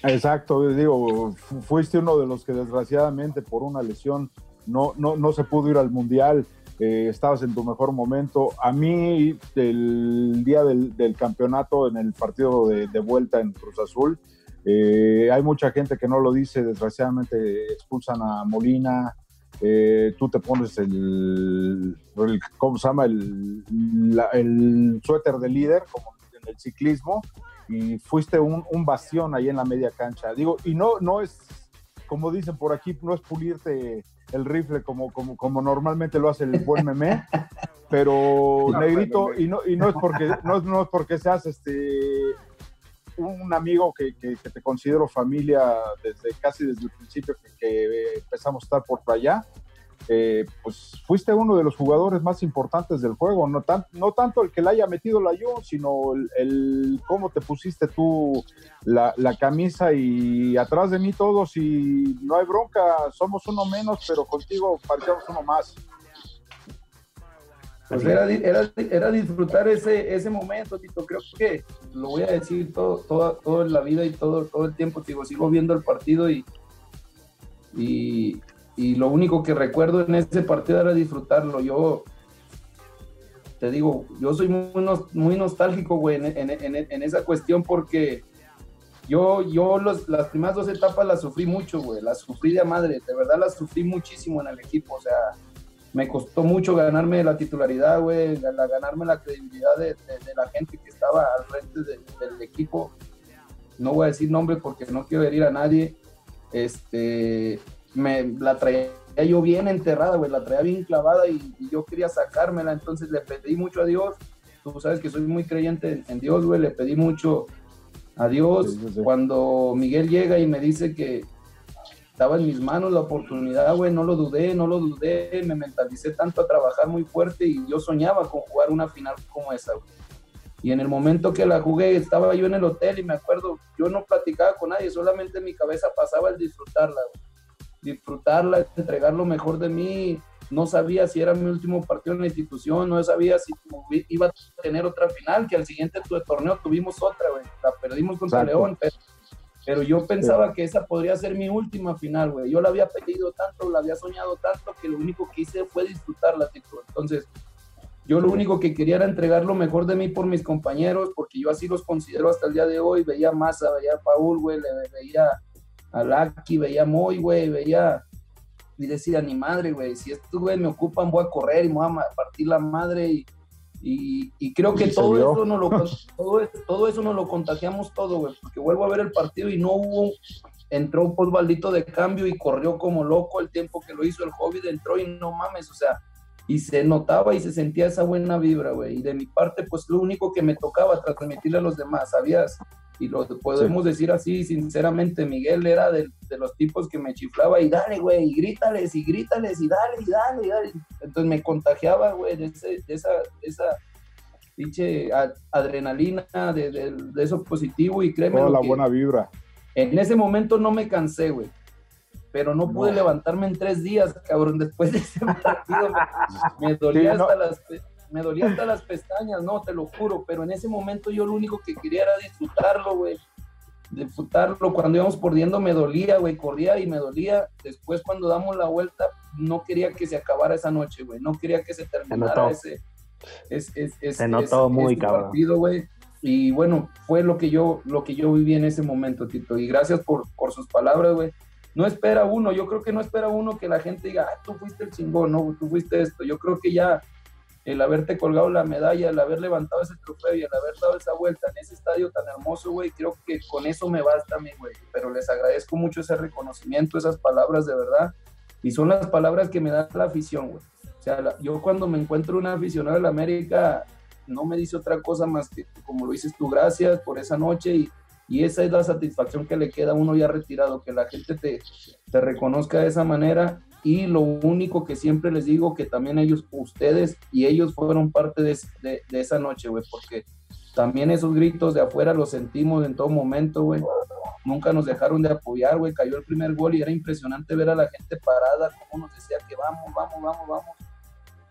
Speaker 4: Exacto, digo, fu- fuiste uno de los que desgraciadamente por una lesión no, no, no se pudo ir al Mundial, eh, estabas en tu mejor momento. A mí, el día del, campeonato, en el partido de, vuelta en Cruz Azul, eh, hay mucha gente que no lo dice, desgraciadamente expulsan a Molina, eh, tú te pones el, ¿cómo se llama? El, la- el suéter de líder, como en el ciclismo, y fuiste un, un bastión ahí en la media cancha. Digo, y no, no es, como dicen por aquí, no es pulirte el rifle como, como, como normalmente lo hace el buen meme, pero
Speaker 7: No,
Speaker 4: negrito,
Speaker 7: bueno,
Speaker 4: y no, y no es porque, no, es- no es porque seas este un amigo que, que- que te considero familia desde casi desde el principio que, que empezamos a estar por allá, eh, pues fuiste uno de los jugadores más importantes del juego, no, tan- no tanto el que la haya metido la yo, sino el, cómo te pusiste tú la, camisa y atrás de mí todos y no hay bronca, somos uno menos, pero contigo parecíamos uno más.
Speaker 7: Pues era, era, era disfrutar ese, ese momento, Tito. Creo que lo voy a decir todo, todo en la vida y todo, todo el tiempo. Digo, sigo viendo el partido y, y, y lo único que recuerdo en ese partido era disfrutarlo. Yo te digo, yo soy muy, muy nostálgico, güey, en, en- en- en esa cuestión porque yo, yo los- las primeras dos etapas las sufrí mucho, güey. Las sufrí de madre, de verdad las sufrí muchísimo en el equipo. O sea, me costó mucho ganarme la titularidad, güey, ganarme la credibilidad de, de- de la gente que estaba al frente de- del equipo. No voy a decir nombres porque no quiero herir a nadie. Este, me la traía yo bien enterrada, güey, la traía bien clavada y, y yo quería sacármela, entonces le pedí mucho a Dios. Tú sabes que soy muy creyente en, en Dios, güey, le pedí mucho a Dios.
Speaker 4: Sí, sí, sí.
Speaker 7: Cuando Miguel llega y me dice que, estaba en mis manos la oportunidad, güey, no lo dudé, no lo dudé, me mentalicé tanto a trabajar muy fuerte y yo soñaba con jugar una final como esa, güey. Y en el momento que la jugué, estaba yo en el hotel y me acuerdo, yo no platicaba con nadie, solamente en mi cabeza pasaba el disfrutarla, güey. Disfrutarla, entregar lo mejor de mí, no sabía si era mi último partido en la institución, no sabía si iba a tener otra final, que al siguiente torneo tuvimos otra, güey. La perdimos contra
Speaker 4: Exacto.
Speaker 7: León, pero, pero yo pensaba que esa podría ser mi última final, güey. Yo la había pedido tanto, la había soñado tanto, que lo único que hice fue disfrutarla, tipo. Entonces, yo lo único que quería era entregar lo mejor de mí por mis compañeros, porque yo así los considero hasta el día de hoy. Veía a Massa, veía a Paul, güey, le veía a Laki, veía a Moy, güey, veía y decía, ni madre, güey, si estos güey me ocupan, voy a correr y me voy a partir la madre y, y, y creo que
Speaker 4: Y
Speaker 7: todo eso, no lo, todo, es- todo eso nos lo contagiamos todo, güey, porque vuelvo a ver el partido y no hubo, entró Osvaldito de cambio y corrió como loco el tiempo que lo hizo el Hobbit, entró y no mames, o sea, y se notaba y se sentía esa buena vibra, güey, y de mi parte, pues lo único que me tocaba transmitirle a los demás, ¿sabías? Y lo podemos decir así, sinceramente, Miguel era de, de los tipos que me chiflaba y dale, güey, y grítales, y grítales, y dale, y dale, y dale. Entonces me contagiaba, güey, de, ese- de esa, de esa pinche adrenalina, de, de- de eso positivo, y créeme
Speaker 4: Toda la
Speaker 7: que
Speaker 4: buena vibra.
Speaker 7: en ese momento no me cansé, güey. Pero no pude
Speaker 4: No.
Speaker 7: levantarme en tres días, cabrón, después de ese partido. Me, me dolía
Speaker 4: Sí, no.
Speaker 7: hasta las pe- me dolía hasta las pestañas, no, te lo juro, pero en ese momento yo lo único que quería era disfrutarlo, güey. Disfrutarlo. Cuando íbamos perdiendo me dolía, güey, corría y me dolía. Después cuando damos la vuelta, no quería que se acabara esa noche, güey. No quería que se terminara
Speaker 5: notó.
Speaker 7: ese, es, es, es-
Speaker 5: Se notó muy
Speaker 7: ese
Speaker 5: cabrón.
Speaker 7: partido, güey. Y bueno, fue lo que yo, lo que yo viví en ese momento, Tito. Y gracias por, por sus palabras, güey. No espera uno, yo creo que no espera uno que la gente diga, ah, tú fuiste el chingón, no, tú fuiste esto. Yo creo que ya el haberte colgado la medalla, el haber levantado ese trofeo y el haber dado esa vuelta en ese estadio tan hermoso, güey, creo que con eso me basta a mí, güey. Pero les agradezco mucho ese reconocimiento, esas palabras de verdad. Y son las palabras que me da la afición, güey. O sea, yo cuando me encuentro un aficionado de la América, no me dice otra cosa más que, como lo dices tú, gracias por esa noche y, y esa es la satisfacción que le queda a uno ya retirado, que la gente te, te reconozca de esa manera y lo único que siempre les digo que también ellos, ustedes y ellos fueron parte de, es- de- de esa noche, güey, porque también esos gritos de afuera los sentimos en todo momento, güey. Nunca nos dejaron de apoyar, güey. Cayó el primer gol y era impresionante ver a la gente parada, como nos decía que vamos, vamos, vamos, vamos.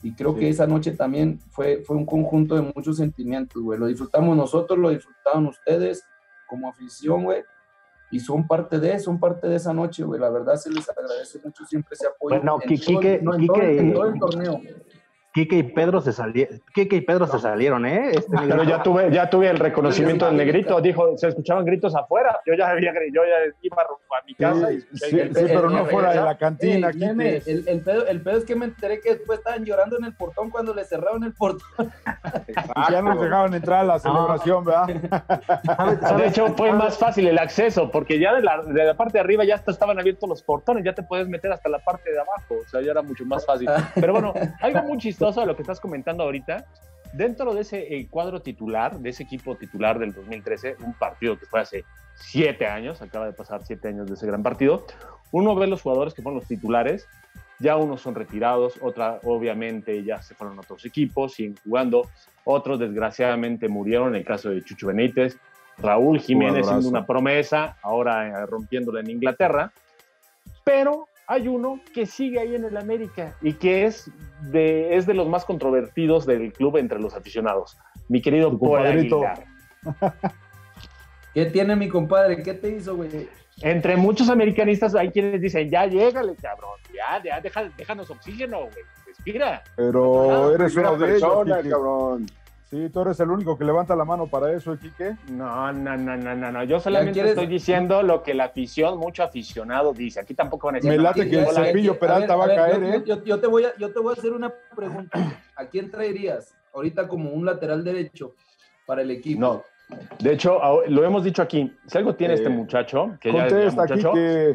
Speaker 7: Y creo que esa noche también fue, fue un conjunto de muchos sentimientos, güey. Lo disfrutamos nosotros, lo disfrutaron ustedes como afición, güey. Y son parte de, son parte de esa noche, güey. La verdad se les agradece mucho siempre ese apoyo.
Speaker 5: Bueno,
Speaker 7: en
Speaker 5: Qui-
Speaker 7: todo
Speaker 5: Quique-
Speaker 7: no, en todo
Speaker 5: Quique-
Speaker 7: en todo el torneo.
Speaker 5: Quique y Pedro se salieron. Quique y Pedro se salieron, ¿eh? Este
Speaker 3: Pero ya tuve, ya tuve el reconocimiento del negrito, dijo, se escuchaban gritos afuera, yo ya había, yo ya iba rumbo a mi casa y
Speaker 4: Sí, sí, pero no
Speaker 7: el-
Speaker 4: fuera de la cantina.
Speaker 7: Meme, el, el pedo, el pedo es que me enteré que después estaban llorando en el portón cuando le cerraron el portón.
Speaker 4: Ya nos dejaban entrar a la celebración, ¿verdad?
Speaker 5: ¿Sabes-
Speaker 3: De hecho, fue más fácil el acceso, porque ya de la, de la parte de arriba ya estaban abiertos los portones, ya te puedes meter hasta la parte de abajo, o sea, ya era mucho más fácil. Pero bueno, algo muy chistoso de lo que estás comentando ahorita, dentro de ese eh, cuadro titular, de ese equipo titular del 2013, un partido que fue hace siete años, acaba de pasar siete años de ese gran partido, uno ve los jugadores que fueron los titulares, ya unos son retirados, otra obviamente ya se fueron a otros equipos, siguen jugando, otros desgraciadamente murieron, en el caso de Chucho Benítez, Raúl Jiménez siendo una promesa, ahora eh, rompiéndola en Inglaterra, pero hay uno que sigue ahí en el América y que es de, es de los más controvertidos del club entre los aficionados. Mi querido
Speaker 4: Tu
Speaker 3: Paul
Speaker 4: compadrito.
Speaker 3: Aguilar.
Speaker 7: ¿Qué tiene mi compadre? ¿Qué te hizo, güey?
Speaker 3: Entre muchos americanistas hay quienes dicen, ya llégale, cabrón, ya, ya, deja- déjanos oxígeno, güey, respira.
Speaker 4: Pero eres uno de ellos,
Speaker 6: persona,
Speaker 4: Quique.
Speaker 6: cabrón.
Speaker 4: Sí, tú eres el único que levanta la mano para eso, Quique.
Speaker 3: No, no, no, no, no, no. Yo solamente estoy diciendo lo que la afición, mucho aficionado dice. Aquí tampoco van a decir.
Speaker 4: Me
Speaker 3: "No,
Speaker 4: late que el
Speaker 3: hola".
Speaker 4: Cepillo Peralta va a caer,
Speaker 7: yo,
Speaker 4: ¿eh?
Speaker 7: yo- yo te voy a, yo te voy a hacer una pregunta. ¿A quién traerías ahorita como un lateral derecho para el equipo?
Speaker 3: No. De hecho, lo hemos dicho aquí. Si algo tiene
Speaker 4: Eh,
Speaker 3: este muchacho, que ya es muchacho,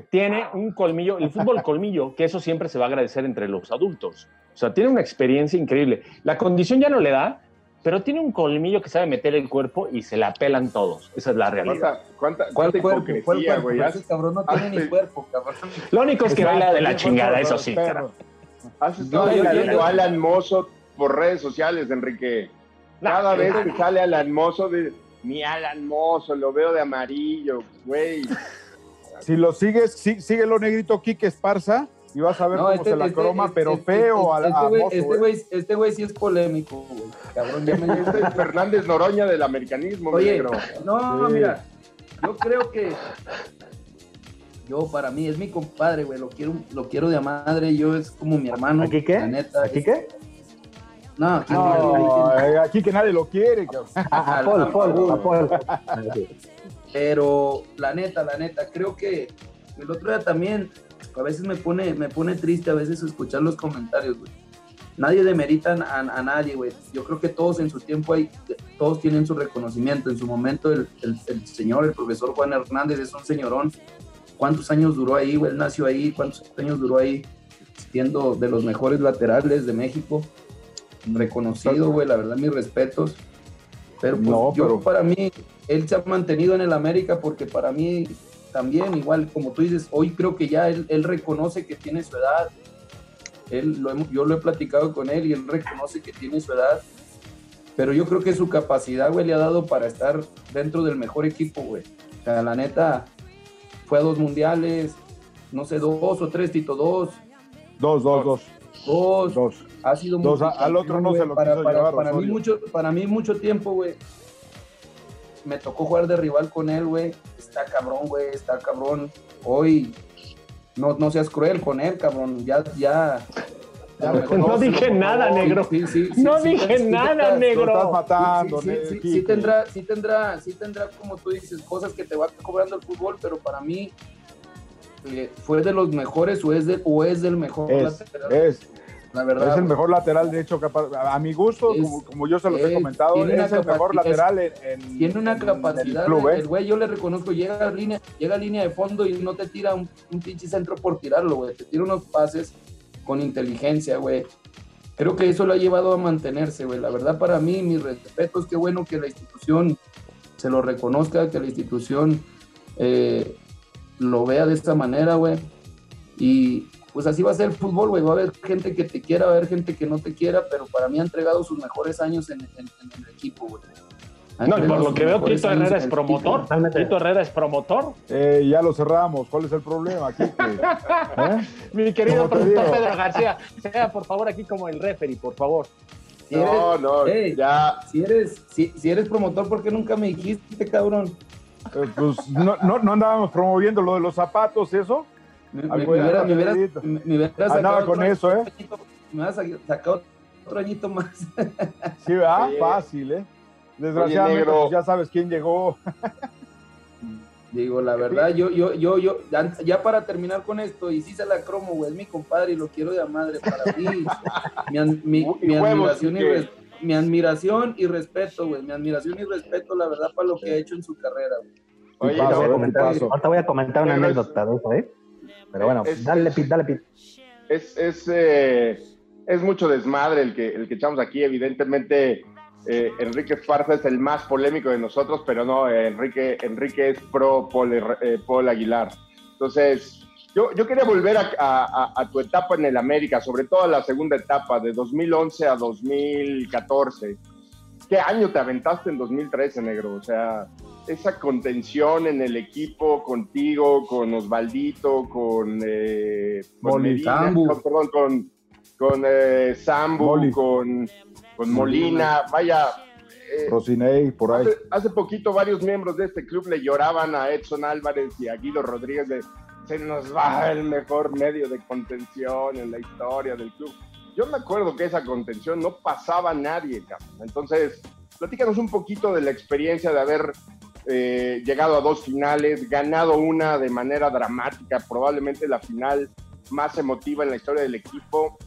Speaker 3: tiene un colmillo, el fútbol colmillo, que eso siempre se va a agradecer entre los adultos. O sea, tiene una experiencia increíble. La condición ya no le da, pero tiene un colmillo que sabe meter el cuerpo y se la pelan todos. Esa es la realidad.
Speaker 6: ¿Cuánta, cuánta,
Speaker 7: ¿Cuál
Speaker 6: cuánta
Speaker 7: cuerpo? ¿Cuál
Speaker 6: hipocresía,
Speaker 7: cuerpo?
Speaker 6: güey?
Speaker 7: Ese cabrón no tiene ni
Speaker 6: hazte-
Speaker 7: cuerpo, cabrón.
Speaker 3: Lo único es que baila de la chingada, eso sí.
Speaker 6: Has estado
Speaker 7: No, yo-
Speaker 6: Alan Mozo por redes sociales, Enrique. Cada vez que sale Alan Mozo, de, mi Alan Mozo, lo veo de amarillo, güey.
Speaker 4: Si lo sigues, sí, síguelo, negrito Quique Esparza. Y vas a ver
Speaker 7: No,
Speaker 4: cómo
Speaker 7: este-
Speaker 4: se la
Speaker 7: este-
Speaker 4: croma,
Speaker 7: este-
Speaker 4: pero
Speaker 7: este-
Speaker 4: feo a,
Speaker 7: este
Speaker 4: a
Speaker 7: güey-
Speaker 4: Mozo,
Speaker 7: Este güey este güey sí es polémico, güey. Cabrón, ya me
Speaker 6: Este es Fernández Noroña del americanismo,
Speaker 7: Oye,
Speaker 6: negro.
Speaker 7: no,
Speaker 4: Sí.
Speaker 7: mira, yo creo que yo para mí es mi compadre, güey, lo quiero, lo quiero de a madre, yo es como mi hermano.
Speaker 5: ¿Aquí qué?
Speaker 7: La neta,
Speaker 5: ¿Aquí
Speaker 7: es-
Speaker 5: qué?
Speaker 7: No, aquí
Speaker 4: No, eh, aquí que nadie lo quiere. cabrón.
Speaker 5: A, a Paul, Paul, a Paul.
Speaker 7: Pero la neta, la neta, creo que el otro día también, a veces me pone, me pone triste a veces escuchar los comentarios, güey. Nadie demerita a, a nadie, güey. Yo creo que todos en su tiempo hay, todos tienen su reconocimiento. En su momento el, el- el señor, el profesor Juan Hernández es un señorón. ¿Cuántos años duró ahí, güey? Él nació ahí. ¿Cuántos años duró ahí? Siendo de los mejores laterales de México. Reconocido, güey. La verdad, mis respetos. Pero pues,
Speaker 4: No,
Speaker 7: yo
Speaker 4: pero-
Speaker 7: para mí, él se ha mantenido en el América porque para mí también, igual como tú dices, hoy creo que ya él, él reconoce que tiene su edad. Él, lo hemos- yo lo he platicado con él y él reconoce que tiene su edad. Pero yo creo que su capacidad, güey, le ha dado para estar dentro del mejor equipo, güey. O sea, la neta, fue a dos mundiales, no sé, dos o tres, Tito, dos.
Speaker 4: Dos, dos, dos.
Speaker 7: Dos.
Speaker 4: Dos.
Speaker 7: Ha sido
Speaker 4: Dos,
Speaker 7: multicampeón,
Speaker 4: al otro no se lo
Speaker 7: para,
Speaker 4: quiso
Speaker 7: para-
Speaker 4: llevar
Speaker 7: para mí mucho Para mí mucho tiempo, güey. Me tocó jugar de rival con él, güey. Está cabrón, güey, está cabrón. Hoy no, no seas cruel con él, cabrón. Ya, ya. ya
Speaker 8: No dije nada, negro.
Speaker 7: Sí, sí, sí,
Speaker 8: No
Speaker 7: sí,
Speaker 8: dije nada, negro.
Speaker 4: Estás matando,
Speaker 7: Sí, sí,
Speaker 4: ne-
Speaker 7: sí, sí
Speaker 4: Quique.
Speaker 7: tendrá, sí tendrá, sí tendrá, como tú dices, cosas que te va cobrando el fútbol, pero para mí eh, fue de los mejores o es, de, o es del mejor
Speaker 4: Es,
Speaker 7: lateral.
Speaker 4: es,
Speaker 7: la verdad.
Speaker 4: es el mejor lateral derecho capaz. A mi gusto,
Speaker 7: Es-
Speaker 4: como, como yo se los he comentado, es el mejor lateral en, en-
Speaker 7: Tiene una
Speaker 4: en
Speaker 7: capacidad,
Speaker 4: el club,
Speaker 7: güey,
Speaker 4: ¿eh?
Speaker 7: el güey yo le reconozco, llega a línea, llega a línea de fondo y no te tira un, un pinche centro por tirarlo, güey, te tira unos pases con inteligencia, güey. Creo que eso lo ha llevado a mantenerse, güey. La verdad, para mí, mis respetos, qué bueno que la institución se lo reconozca, que la institución eh, lo vea de esta manera, güey. Y pues así va a ser el fútbol, güey. Va a haber gente que te quiera, va a haber gente que no te quiera, pero para mí ha entregado sus mejores años en, en- en el equipo, güey.
Speaker 8: No, y por lo que veo, Tito Herrera es promotor. Tito Herrera es promotor.
Speaker 4: Eh, ya lo cerramos. ¿Cuál es el problema, Quique? ¿Eh?
Speaker 8: Mi querido productor. Pedro García, sea por favor aquí como el referee, por favor.
Speaker 7: Si
Speaker 6: No,
Speaker 7: eres-
Speaker 6: no, ya.
Speaker 7: Si eres, si, si eres promotor, ¿por qué nunca me dijiste, cabrón?
Speaker 4: Eh, pues no, no, no andábamos promoviendo lo de los zapatos, ¿eso?
Speaker 7: Me, hubiera-
Speaker 4: Andaba
Speaker 7: sacado
Speaker 4: con
Speaker 7: otro-
Speaker 4: eso, ¿eh?
Speaker 7: añito- me hubieras sacado otro añito más.
Speaker 4: Sí, ¿verdad?
Speaker 6: Oye.
Speaker 4: Fácil, ¿eh? Desgraciadamente, pues ya sabes quién llegó.
Speaker 7: Digo, la verdad, yo, yo, yo, yo, ya, para terminar con esto, y sí se la cromo, güey, es mi compadre y lo quiero de madre para mí. mi, an- mi-
Speaker 6: Y
Speaker 7: mi
Speaker 6: huevos,
Speaker 7: admiración y
Speaker 6: Quique.
Speaker 7: res- mi admiración y respeto, güey, mi admiración y respeto, la verdad, para lo que ha hecho en su carrera, güey.
Speaker 6: Oye,
Speaker 4: Paso,
Speaker 5: Voy a comentar-
Speaker 4: paso.
Speaker 5: ahorita voy a comentar una anécdota de eso, ¿eh? Pero bueno,
Speaker 6: Es-
Speaker 5: dale, Pit, dale, Pit.
Speaker 6: es, es, eh, es mucho desmadre el que, el que echamos aquí. Evidentemente, eh, Enrique Esparza es el más polémico de nosotros, pero no, eh, Enrique, Enrique es pro Paul, eh, Paul Aguilar. Entonces, yo, yo quería volver a- a- a tu etapa en el América, sobre todo a la segunda etapa, de 2011 a 2014. ¿Qué año te aventaste en 2013, negro? O sea, esa contención en el equipo contigo, con Osvaldito, con, eh, con. Medina, perdón, con, con eh, Sambu, con, con Molina, vaya. eh,
Speaker 4: Rosinei, por ahí.
Speaker 6: hace, hace poquito varios miembros de este club le lloraban a Edson Álvarez y a Guido Rodríguez de se nos va el mejor medio de contención en la historia del club. Yo me acuerdo que esa contención no pasaba a nadie, cabrón. Entonces, platícanos un poquito de la experiencia de haber eh, llegado a dos finales, ganado una de manera dramática, probablemente la final más emotiva en la historia del equipo,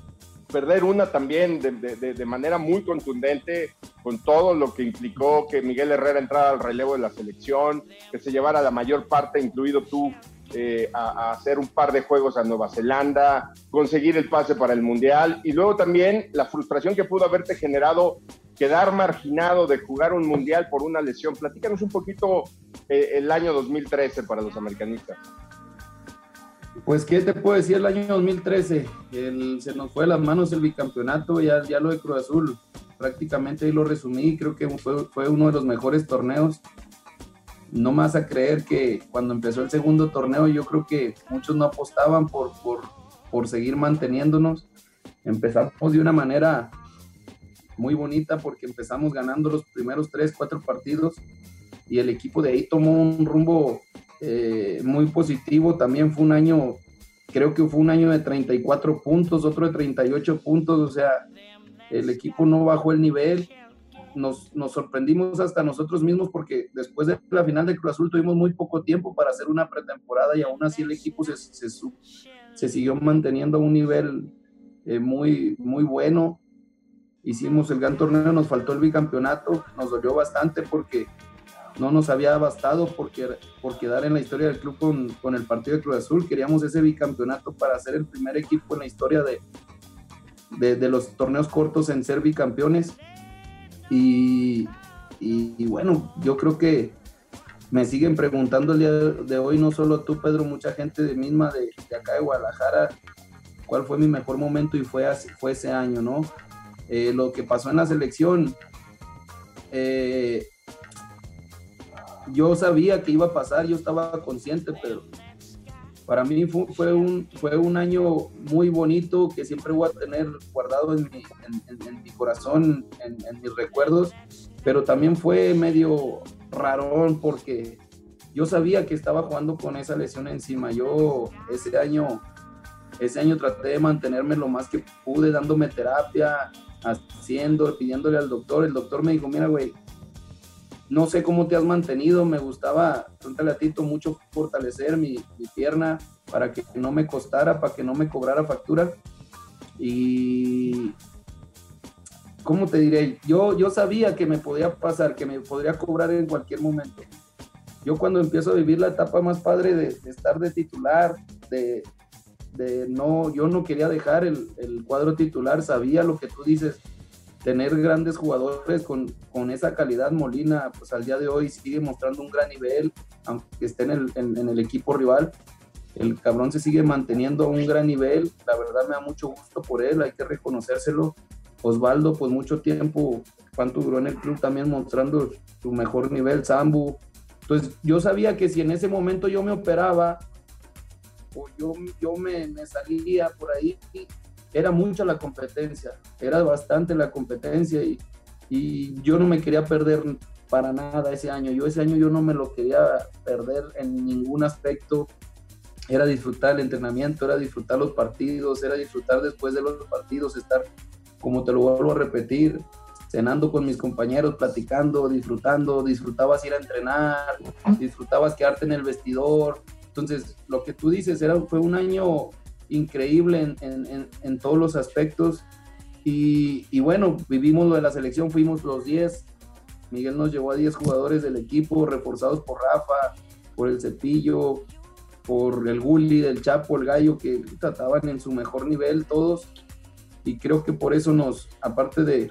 Speaker 6: perder una también de, manera muy contundente, con todo lo que implicó que Miguel Herrera entrara al relevo de la selección, que se llevara la mayor parte, incluido tú, eh, a hacer un par de juegos a Nueva Zelanda, conseguir el pase para el Mundial y luego también la frustración que pudo haberte generado quedar marginado de jugar un Mundial por una lesión. Platícanos un poquito eh, el año 2013 para los americanistas.
Speaker 7: Pues, ¿qué te puedo decir el año 2013? El- se nos fue de las manos el bicampeonato, ya, ya lo de Cruz Azul. Prácticamente ahí lo resumí, creo que fue, fue uno de los mejores torneos. No más a creer que cuando empezó el segundo torneo, yo creo que muchos no apostaban por, por, por seguir manteniéndonos. Empezamos de una manera muy bonita porque empezamos ganando los primeros tres, cuatro partidos y el equipo de ahí tomó un rumbo eh, muy positivo. También fue un año, creo que fue un año de 34 puntos, otro de 38 puntos, o sea, el equipo no bajó el nivel. Nos, nos sorprendimos hasta nosotros mismos porque después de la final de Cruz Azul tuvimos muy poco tiempo para hacer una pretemporada y aún así el equipo se, se, siguió manteniendo un nivel eh, muy, muy bueno hicimos el gran torneo, nos faltó el bicampeonato, nos dolió bastante porque no nos había bastado porque, por quedar en la historia del club con, con, el partido de Cruz Azul. Queríamos ese bicampeonato para ser el primer equipo en la historia de, de, los torneos cortos en ser bicampeones. Y, y, bueno, yo creo que me siguen preguntando el día de hoy, no solo tú, Pedro, mucha gente de misma de, de acá de Guadalajara, cuál fue mi mejor momento y fue, fue ese año, ¿no? Eh, lo que pasó en la selección, eh, yo sabía que iba a pasar, yo estaba consciente, pero para mí fue, fue, un, fue un año muy bonito que siempre voy a tener guardado en mi, en, en mi corazón, en, mis recuerdos, pero también fue medio rarón porque yo sabía que estaba jugando con esa lesión encima. Yo ese año, ese año traté de mantenerme lo más que pude, dándome terapia, haciendo, pidiéndole al doctor. El doctor me dijo, mira, güey, no sé cómo te has mantenido, me gustaba, pregúntale a mucho fortalecer mi, mi, pierna para que no me costara, para que no me cobrara factura. Y, ¿cómo te diré? Yo, yo sabía que me podía pasar, que me podría cobrar en cualquier momento. Yo cuando empiezo a vivir la etapa más padre de estar de titular, de, de no, yo no quería dejar el, el, cuadro titular, sabía lo que tú dices, tener grandes jugadores con, con, esa calidad, Molina, pues al día de hoy sigue mostrando un gran nivel, aunque esté en el, en, el equipo rival, el cabrón se sigue manteniendo un gran nivel, la verdad me da mucho gusto por él, hay que reconocérselo, Osvaldo, pues mucho tiempo, cuánto duró en el club también mostrando su mejor nivel, Sambu, entonces yo sabía que si en ese momento yo me operaba, yo, yo me, me, salía por ahí, era mucha la competencia, era bastante la competencia y, y, yo no me quería perder para nada ese año. Yo ese año yo no me lo quería perder en ningún aspecto. Era disfrutar el entrenamiento, era disfrutar los partidos, era disfrutar después de los partidos, estar, como te lo vuelvo a repetir, cenando con mis compañeros, platicando, disfrutando, disfrutabas ir a entrenar, disfrutabas quedarte en el vestidor, entonces, lo que tú dices era, fue un año increíble en, en, en todos los aspectos. Y, y, bueno, vivimos lo de la selección, fuimos los 10. Miguel nos llevó a 10 jugadores del equipo, reforzados por Rafa, por el Cepillo, por el Gulli, del Chapo, el Gallo, que trataban en su mejor nivel todos. Y creo que por eso nos, aparte de,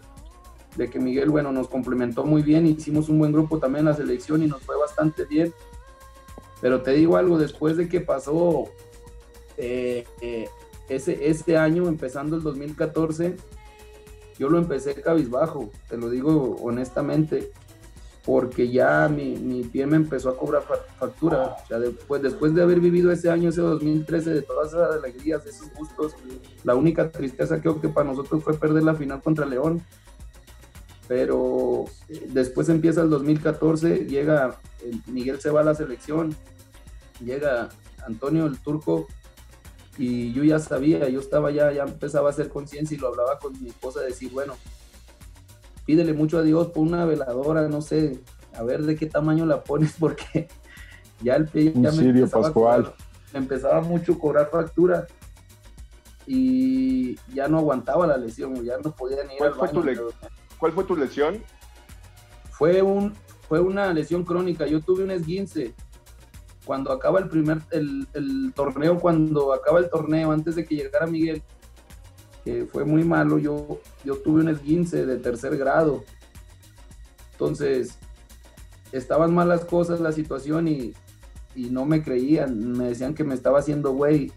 Speaker 7: de que Miguel, bueno, nos complementó muy bien, hicimos un buen grupo también en la selección y nos fue bastante bien pero te digo algo, después de que pasó eh, eh, ese, año, empezando el 2014, yo lo empecé cabizbajo, te lo digo honestamente, porque ya mi, mi pie me empezó a cobrar factura. Después, después de haber vivido ese año, ese 2013, de todas esas alegrías, de esos gustos, la única tristeza creo que para nosotros fue perder la final contra León. Pero eh, después empieza el 2014, llega, Miguel se va a la selección, llega Antonio el turco y yo ya sabía, yo estaba ya, ya empezaba a hacer conciencia y lo hablaba con mi esposa, decir, bueno, pídele mucho a Dios por una veladora, no sé, a ver de qué tamaño la pones, porque ya el pie ya me empezaba, Pascual. Cobrar, me empezaba mucho a cobrar factura y ya no aguantaba la lesión, ya no podía ni ir
Speaker 6: ¿Cuál
Speaker 7: al
Speaker 6: fue
Speaker 7: baño.
Speaker 6: Tu ¿Cuál fue tu lesión?
Speaker 7: Fue, un, fue una lesión crónica, yo tuve un esguince cuando acaba el primer, el, torneo, cuando acaba el torneo, antes de que llegara Miguel, que fue muy malo, yo, yo tuve un esguince de tercer grado. Entonces, estaban malas cosas la situación y, y no me creían, me decían que me estaba haciendo güey.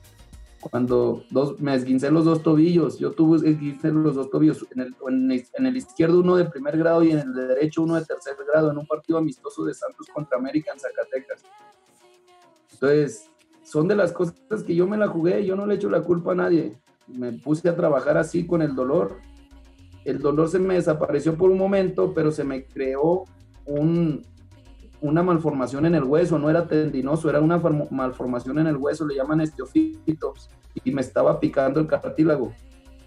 Speaker 7: Cuando dos, me esguincé los dos tobillos, yo tuve esguince los dos tobillos, en el, en, el, izquierdo uno de primer grado y en el de derecho uno de tercer grado, en un partido amistoso de Santos contra América en Zacatecas. Entonces, son de las cosas que yo me la jugué, yo no le echo la culpa a nadie. Me puse a trabajar así con el dolor. El dolor se me desapareció por un momento, pero se me creó un, una malformación en el hueso, no era tendinoso, era una form- malformación en el hueso, le llaman esteofitos, y me estaba picando el cartílago.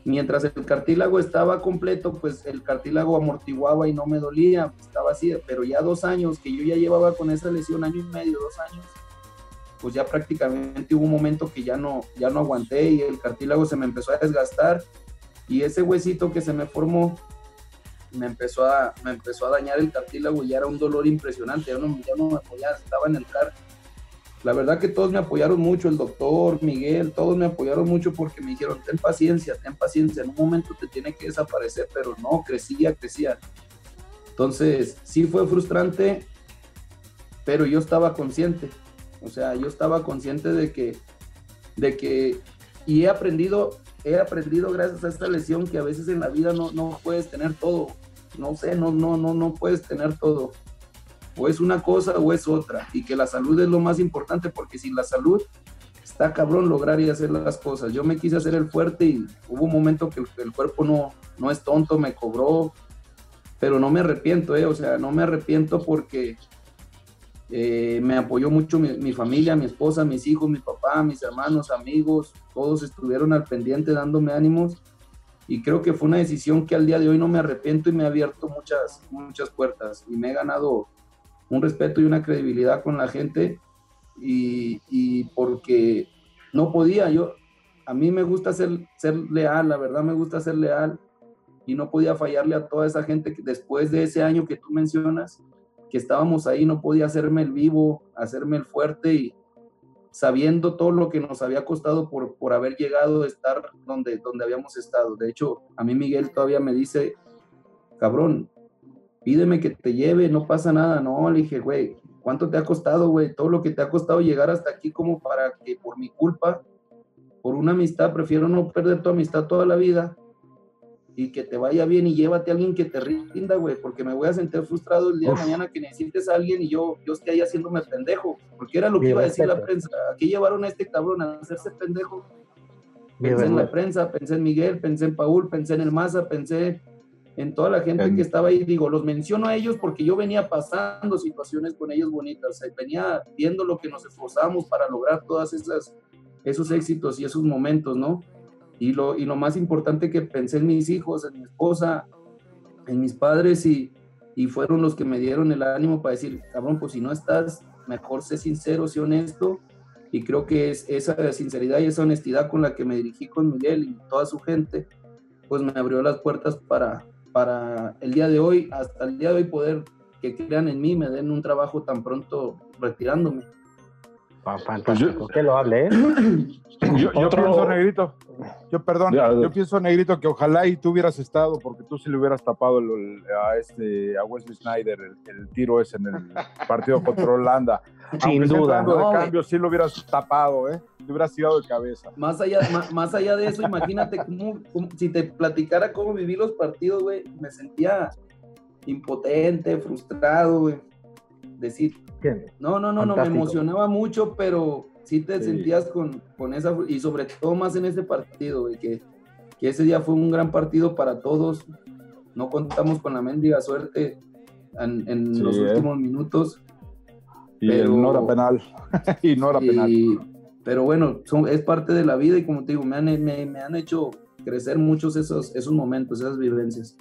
Speaker 7: Mientras el cartílago estaba completo, pues el cartílago amortiguaba y no me dolía, estaba así, pero ya dos años que yo ya llevaba con esa lesión, año y medio, dos años, pues ya prácticamente hubo un momento que ya no, ya no aguanté y el cartílago se me empezó a desgastar y ese huesito que se me formó me empezó a, me empezó a dañar el cartílago y ya era un dolor impresionante, ya no, ya no me apoyaba, estaba en el car. La verdad que todos me apoyaron mucho, el doctor, Miguel, todos me apoyaron mucho porque me dijeron, ten paciencia, ten paciencia, en un momento te tiene que desaparecer, pero no, crecía, crecía. Entonces, sí fue frustrante, pero yo estaba consciente, o sea, yo estaba consciente de que, de que, y he aprendido, he aprendido gracias a esta lesión que a veces en la vida no, no puedes tener todo, no sé, no, no, no, no puedes tener todo. O es una cosa o es otra, y que la salud es lo más importante, porque sin la salud está cabrón lograr y hacer las cosas. Yo me quise hacer el fuerte y hubo un momento que el, cuerpo no, no es tonto, me cobró, pero no me arrepiento, ¿eh? o sea, no me arrepiento porque eh, me apoyó mucho mi familia, mi esposa, mis hijos, mi papá, mis hermanos, amigos, todos estuvieron al pendiente dándome ánimos y creo que fue una decisión que al día de hoy no me arrepiento y me ha abierto muchas, muchas puertas y me he ganado un respeto y una credibilidad con la gente y, y porque no podía, yo, a mí me gusta ser, ser leal, la verdad me gusta ser leal y no podía fallarle a toda esa gente que después de ese año que tú mencionas, que estábamos ahí, no podía hacerme el vivo, hacerme el fuerte y sabiendo todo lo que nos había costado por, por haber llegado a estar donde, donde habíamos estado. De hecho, a mí Miguel todavía me dice, cabrón, pídeme que te lleve, no pasa nada. No, le dije, güey, ¿cuánto te ha costado, güey? Todo lo que te ha costado llegar hasta aquí como para que por mi culpa, por una amistad, prefiero no perder tu amistad toda la vida y que te vaya bien y llévate a alguien que te rinda, güey, porque me voy a sentir frustrado el día
Speaker 5: Uf.
Speaker 7: de mañana que necesites a alguien y yo, yo esté ahí haciéndome pendejo, porque era lo que
Speaker 5: Mi
Speaker 7: iba a decir la prensa. Aquí llevaron a este cabrón a hacerse pendejo.
Speaker 5: Mi
Speaker 7: Pensé en la prensa, pensé en Miguel, pensé en Paul, pensé en el Maza, pensé en toda la gente
Speaker 4: En-
Speaker 7: que estaba ahí. Digo, los menciono a ellos porque yo venía pasando situaciones con ellos bonitas, eh, venía viendo lo que nos esforzamos para lograr todas esas esos éxitos y esos momentos, ¿no? Y lo, y lo más importante que pensé en mis hijos, en mi esposa, en mis padres y, y fueron los que me dieron el ánimo para decir, cabrón, pues si no estás, mejor sé sincero, sé honesto. Y creo que es esa sinceridad y esa honestidad con la que me dirigí con Miguel y toda su gente, pues me abrió las puertas para, para el día de hoy, hasta el día de hoy poder que crean en mí, me den un trabajo tan pronto retirándome.
Speaker 5: Fa- Fantástico, que lo hable, ¿eh?
Speaker 4: Yo, yo
Speaker 8: Otro-
Speaker 4: pienso, Negrito, yo perdón,
Speaker 8: Ya,
Speaker 4: yo pienso, Negrito, que ojalá y tú hubieras estado, porque tú sí le hubieras tapado el- el- a este a Wesley Snyder el, el tiro ese en el partido contra Holanda.
Speaker 5: Sin
Speaker 4: Aunque
Speaker 5: duda,
Speaker 7: ¿no?
Speaker 4: de cambio, sí lo hubieras tapado, ¿eh? Te hubieras tirado de cabeza.
Speaker 7: Más allá, más allá de eso, imagínate cómo, cómo- si te platicara cómo viví los partidos, güey, me sentía impotente, frustrado, güey. Decir,
Speaker 5: ¿Quién?
Speaker 7: no, no, no, no, me
Speaker 5: Fantástico.
Speaker 7: emocionaba mucho, pero sí te
Speaker 4: Sí.
Speaker 7: sentías con, con esa, y sobre todo más en ese partido, güey, que, que ese día fue un gran partido para todos. No contamos con la mendiga suerte en, en
Speaker 4: Sí,
Speaker 7: los
Speaker 4: eh.
Speaker 7: últimos minutos.
Speaker 4: Y
Speaker 7: Pero-
Speaker 4: no era penal. y no era penal.
Speaker 7: Y- pero bueno, son, es parte de la vida y como te digo, me han, me, me han hecho crecer muchos esos, esos momentos, esas vivencias.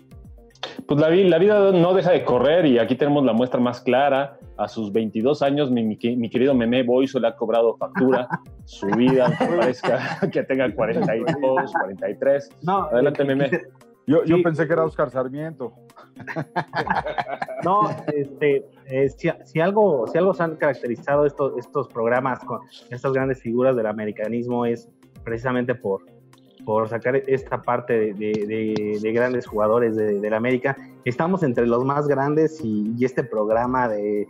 Speaker 8: Pues la, la vida no deja de correr y aquí tenemos la muestra más clara. A sus 22 años, mi, mi, mi querido Meme Boiso le ha cobrado factura. Su vida, aunque parezca que tenga 42, 43.
Speaker 5: No,
Speaker 8: Adelante,
Speaker 5: eh,
Speaker 8: Meme.
Speaker 4: Yo, yo
Speaker 5: Sí.
Speaker 4: pensé que era Oscar Sarmiento.
Speaker 5: No, este, eh, si, si algo, si algo se han caracterizado estos, estos programas con estas grandes figuras del americanismo es precisamente por, por sacar esta parte de, de- de- de grandes jugadores de, del América. Estamos entre los más grandes y, y este programa de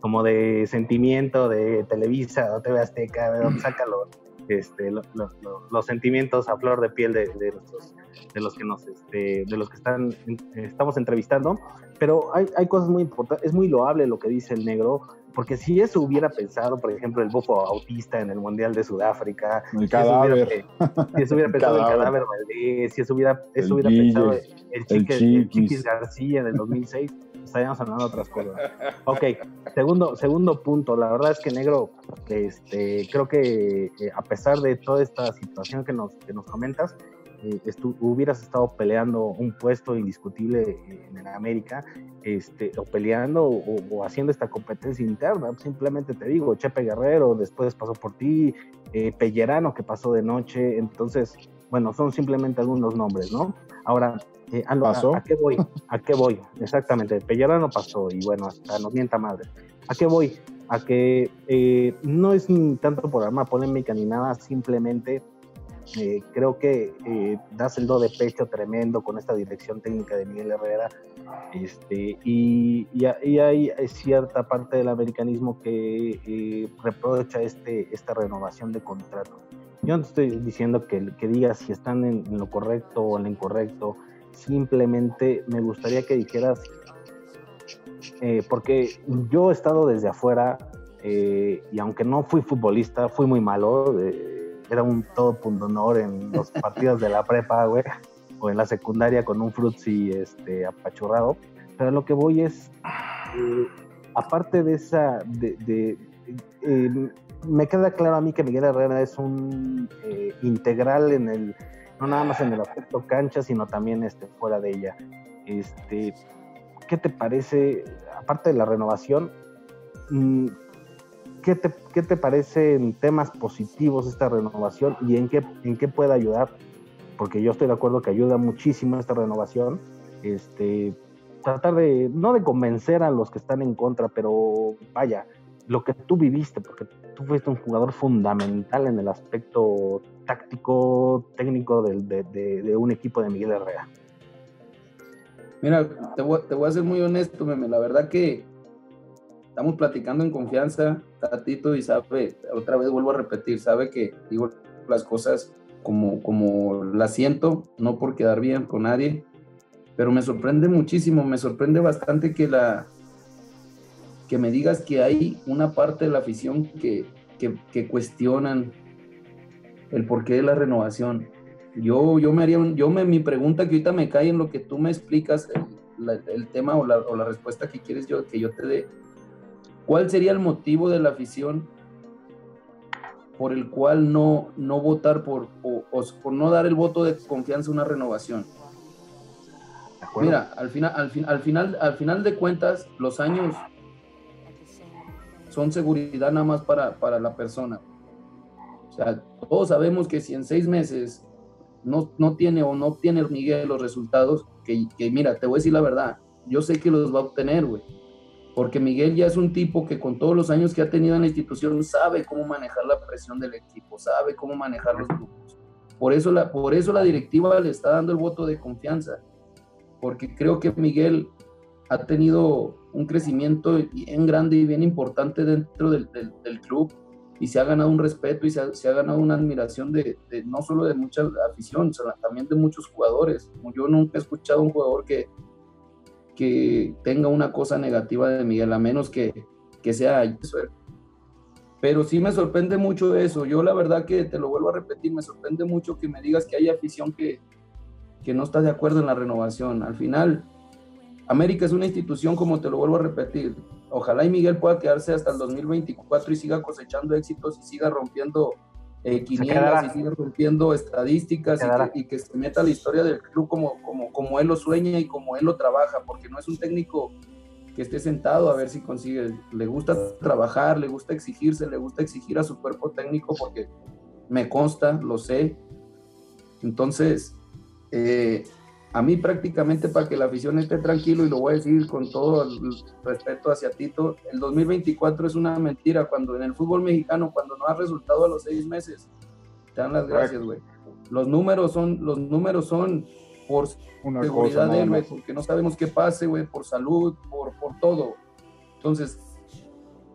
Speaker 5: como de sentimiento de Televisa o TV Azteca, ¿verdad? sácalo. este, lo- lo- lo- los sentimientos a flor de piel de, de nuestros- de los que nos, este, de los que están, estamos entrevistando. Pero hay, hay cosas muy importantes, es muy loable lo que dice el negro, porque si eso hubiera pensado, por ejemplo, el bofo autista en el Mundial de Sudáfrica,
Speaker 4: El
Speaker 5: si eso hubiera,
Speaker 4: cadáver.
Speaker 5: pe- si eso hubiera pensado el
Speaker 4: Cadáver.
Speaker 5: Valdés, si eso hubiera, eso
Speaker 4: El
Speaker 5: hubiera pensado el,
Speaker 4: el
Speaker 5: Chique- el
Speaker 4: Chiquis.
Speaker 5: Chiquis García en el 2006, estaríamos hablando de otras cosas. Ok, segundo, segundo punto, la verdad es que negro, este, creo que eh, a pesar de toda esta situación que nos, que nos comentas, eh, estu- hubieras estado peleando un puesto indiscutible eh, en el América, este, o peleando o, o haciendo esta competencia interna. Simplemente te digo, Chepe Guerrero después pasó por ti, eh, Pellerano que pasó de noche, entonces, bueno, son simplemente algunos nombres, ¿no? Ahora, eh, a, lo- a-
Speaker 4: ¿Pasó?
Speaker 5: ¿a qué voy? ¿A qué voy? Exactamente, Pellerano pasó y bueno, hasta nos mienta madre. ¿A qué voy? A que eh, no es ni tanto por arma polémica ni nada, simplemente eh, creo que eh, das el do de pecho tremendo con esta dirección técnica de Miguel Herrera. Este, y, y y hay cierta parte del americanismo que eh, reprocha este, esta renovación de contrato. Yo no estoy diciendo que, que digas si están en, en lo correcto o en lo incorrecto, simplemente me gustaría que dijeras, eh, porque yo he estado desde afuera eh, y aunque no fui futbolista, fui muy malo, eh, era un todo punto honor en los partidos de la prepa, güey, o en la secundaria con un frutzi este, apachurrado, pero lo que voy es, eh, aparte de esa, de, de- eh, me queda claro a mí que Miguel Herrera es un eh, integral en el, no nada más en el aspecto cancha, sino también este, fuera de ella. Este, ¿Qué te parece, aparte de la renovación, mm, ¿qué te, qué te parece en temas positivos esta renovación y en qué, en qué puede ayudar? Porque yo estoy de acuerdo que ayuda muchísimo esta renovación. Este, tratar de, no de convencer a los que están en contra, pero vaya, lo que tú viviste, porque tú fuiste un jugador fundamental en el aspecto táctico, técnico de un equipo de Miguel Herrera.
Speaker 7: Mira, te voy, te voy a ser muy honesto, meme. La verdad que estamos platicando en confianza, Tatito, y sabe, otra vez vuelvo a repetir, sabe que digo las cosas como, como las siento, no por quedar bien con nadie, pero me sorprende muchísimo, me sorprende bastante que la que me digas que hay una parte de la afición que, que, que cuestionan el porqué de la renovación. Yo, yo me haría un, yo me, mi pregunta que ahorita me cae en lo que tú me explicas, el, la- el tema o la, o la respuesta que quieres yo, que yo te dé. ¿Cuál sería el motivo de la afición por el cual no, no votar por, o, o por no dar el voto de confianza a una renovación? Mira, al final, al, fin- al, final, al final de cuentas, los años son seguridad nada más para, para la persona. O sea, todos sabemos que si en seis meses no, no tiene o no obtiene Miguel los resultados, que, que mira, te voy a decir la verdad, yo sé que los va a obtener, güey. Porque Miguel ya es un tipo que con todos los años que ha tenido en la institución sabe cómo manejar la presión del equipo, sabe cómo manejar los grupos. Por eso la, por eso la directiva le está dando el voto de confianza. Porque creo que Miguel ha tenido un crecimiento bien grande y bien importante dentro del, del- del club y se ha ganado un respeto y se ha, se ha ganado una admiración de, de no solo de mucha afición, sino también de muchos jugadores. Yo nunca he escuchado a un jugador que, que tenga una cosa negativa de Miguel, a menos que, que sea. Pero sí me sorprende mucho eso. Yo la verdad que te lo vuelvo a repetir, me sorprende mucho que me digas que hay afición que, que no está de acuerdo en la renovación. Al final, América es una institución, como te lo vuelvo a repetir. Ojalá y Miguel pueda quedarse hasta el 2024 y siga cosechando éxitos y siga rompiendo eh, quinielas y siga rompiendo estadísticas y que, y que se meta a la historia del club como, como, como él lo sueña y como él lo trabaja, porque no es un técnico que esté sentado a ver si consigue. Le gusta trabajar, le gusta exigirse, le gusta exigir a su cuerpo técnico porque me consta, lo sé. Entonces, eh, a mí prácticamente para que la afición esté tranquilo, y lo voy a decir con todo el respeto hacia Tito, el 2024 es una mentira. Cuando en el fútbol mexicano, cuando no ha resultado a los seis meses, te dan las gracias, güey. Los números son, los números son por
Speaker 4: Una
Speaker 7: seguridad de él, porque no sabemos qué pase, güey, por salud, por, por todo. Entonces,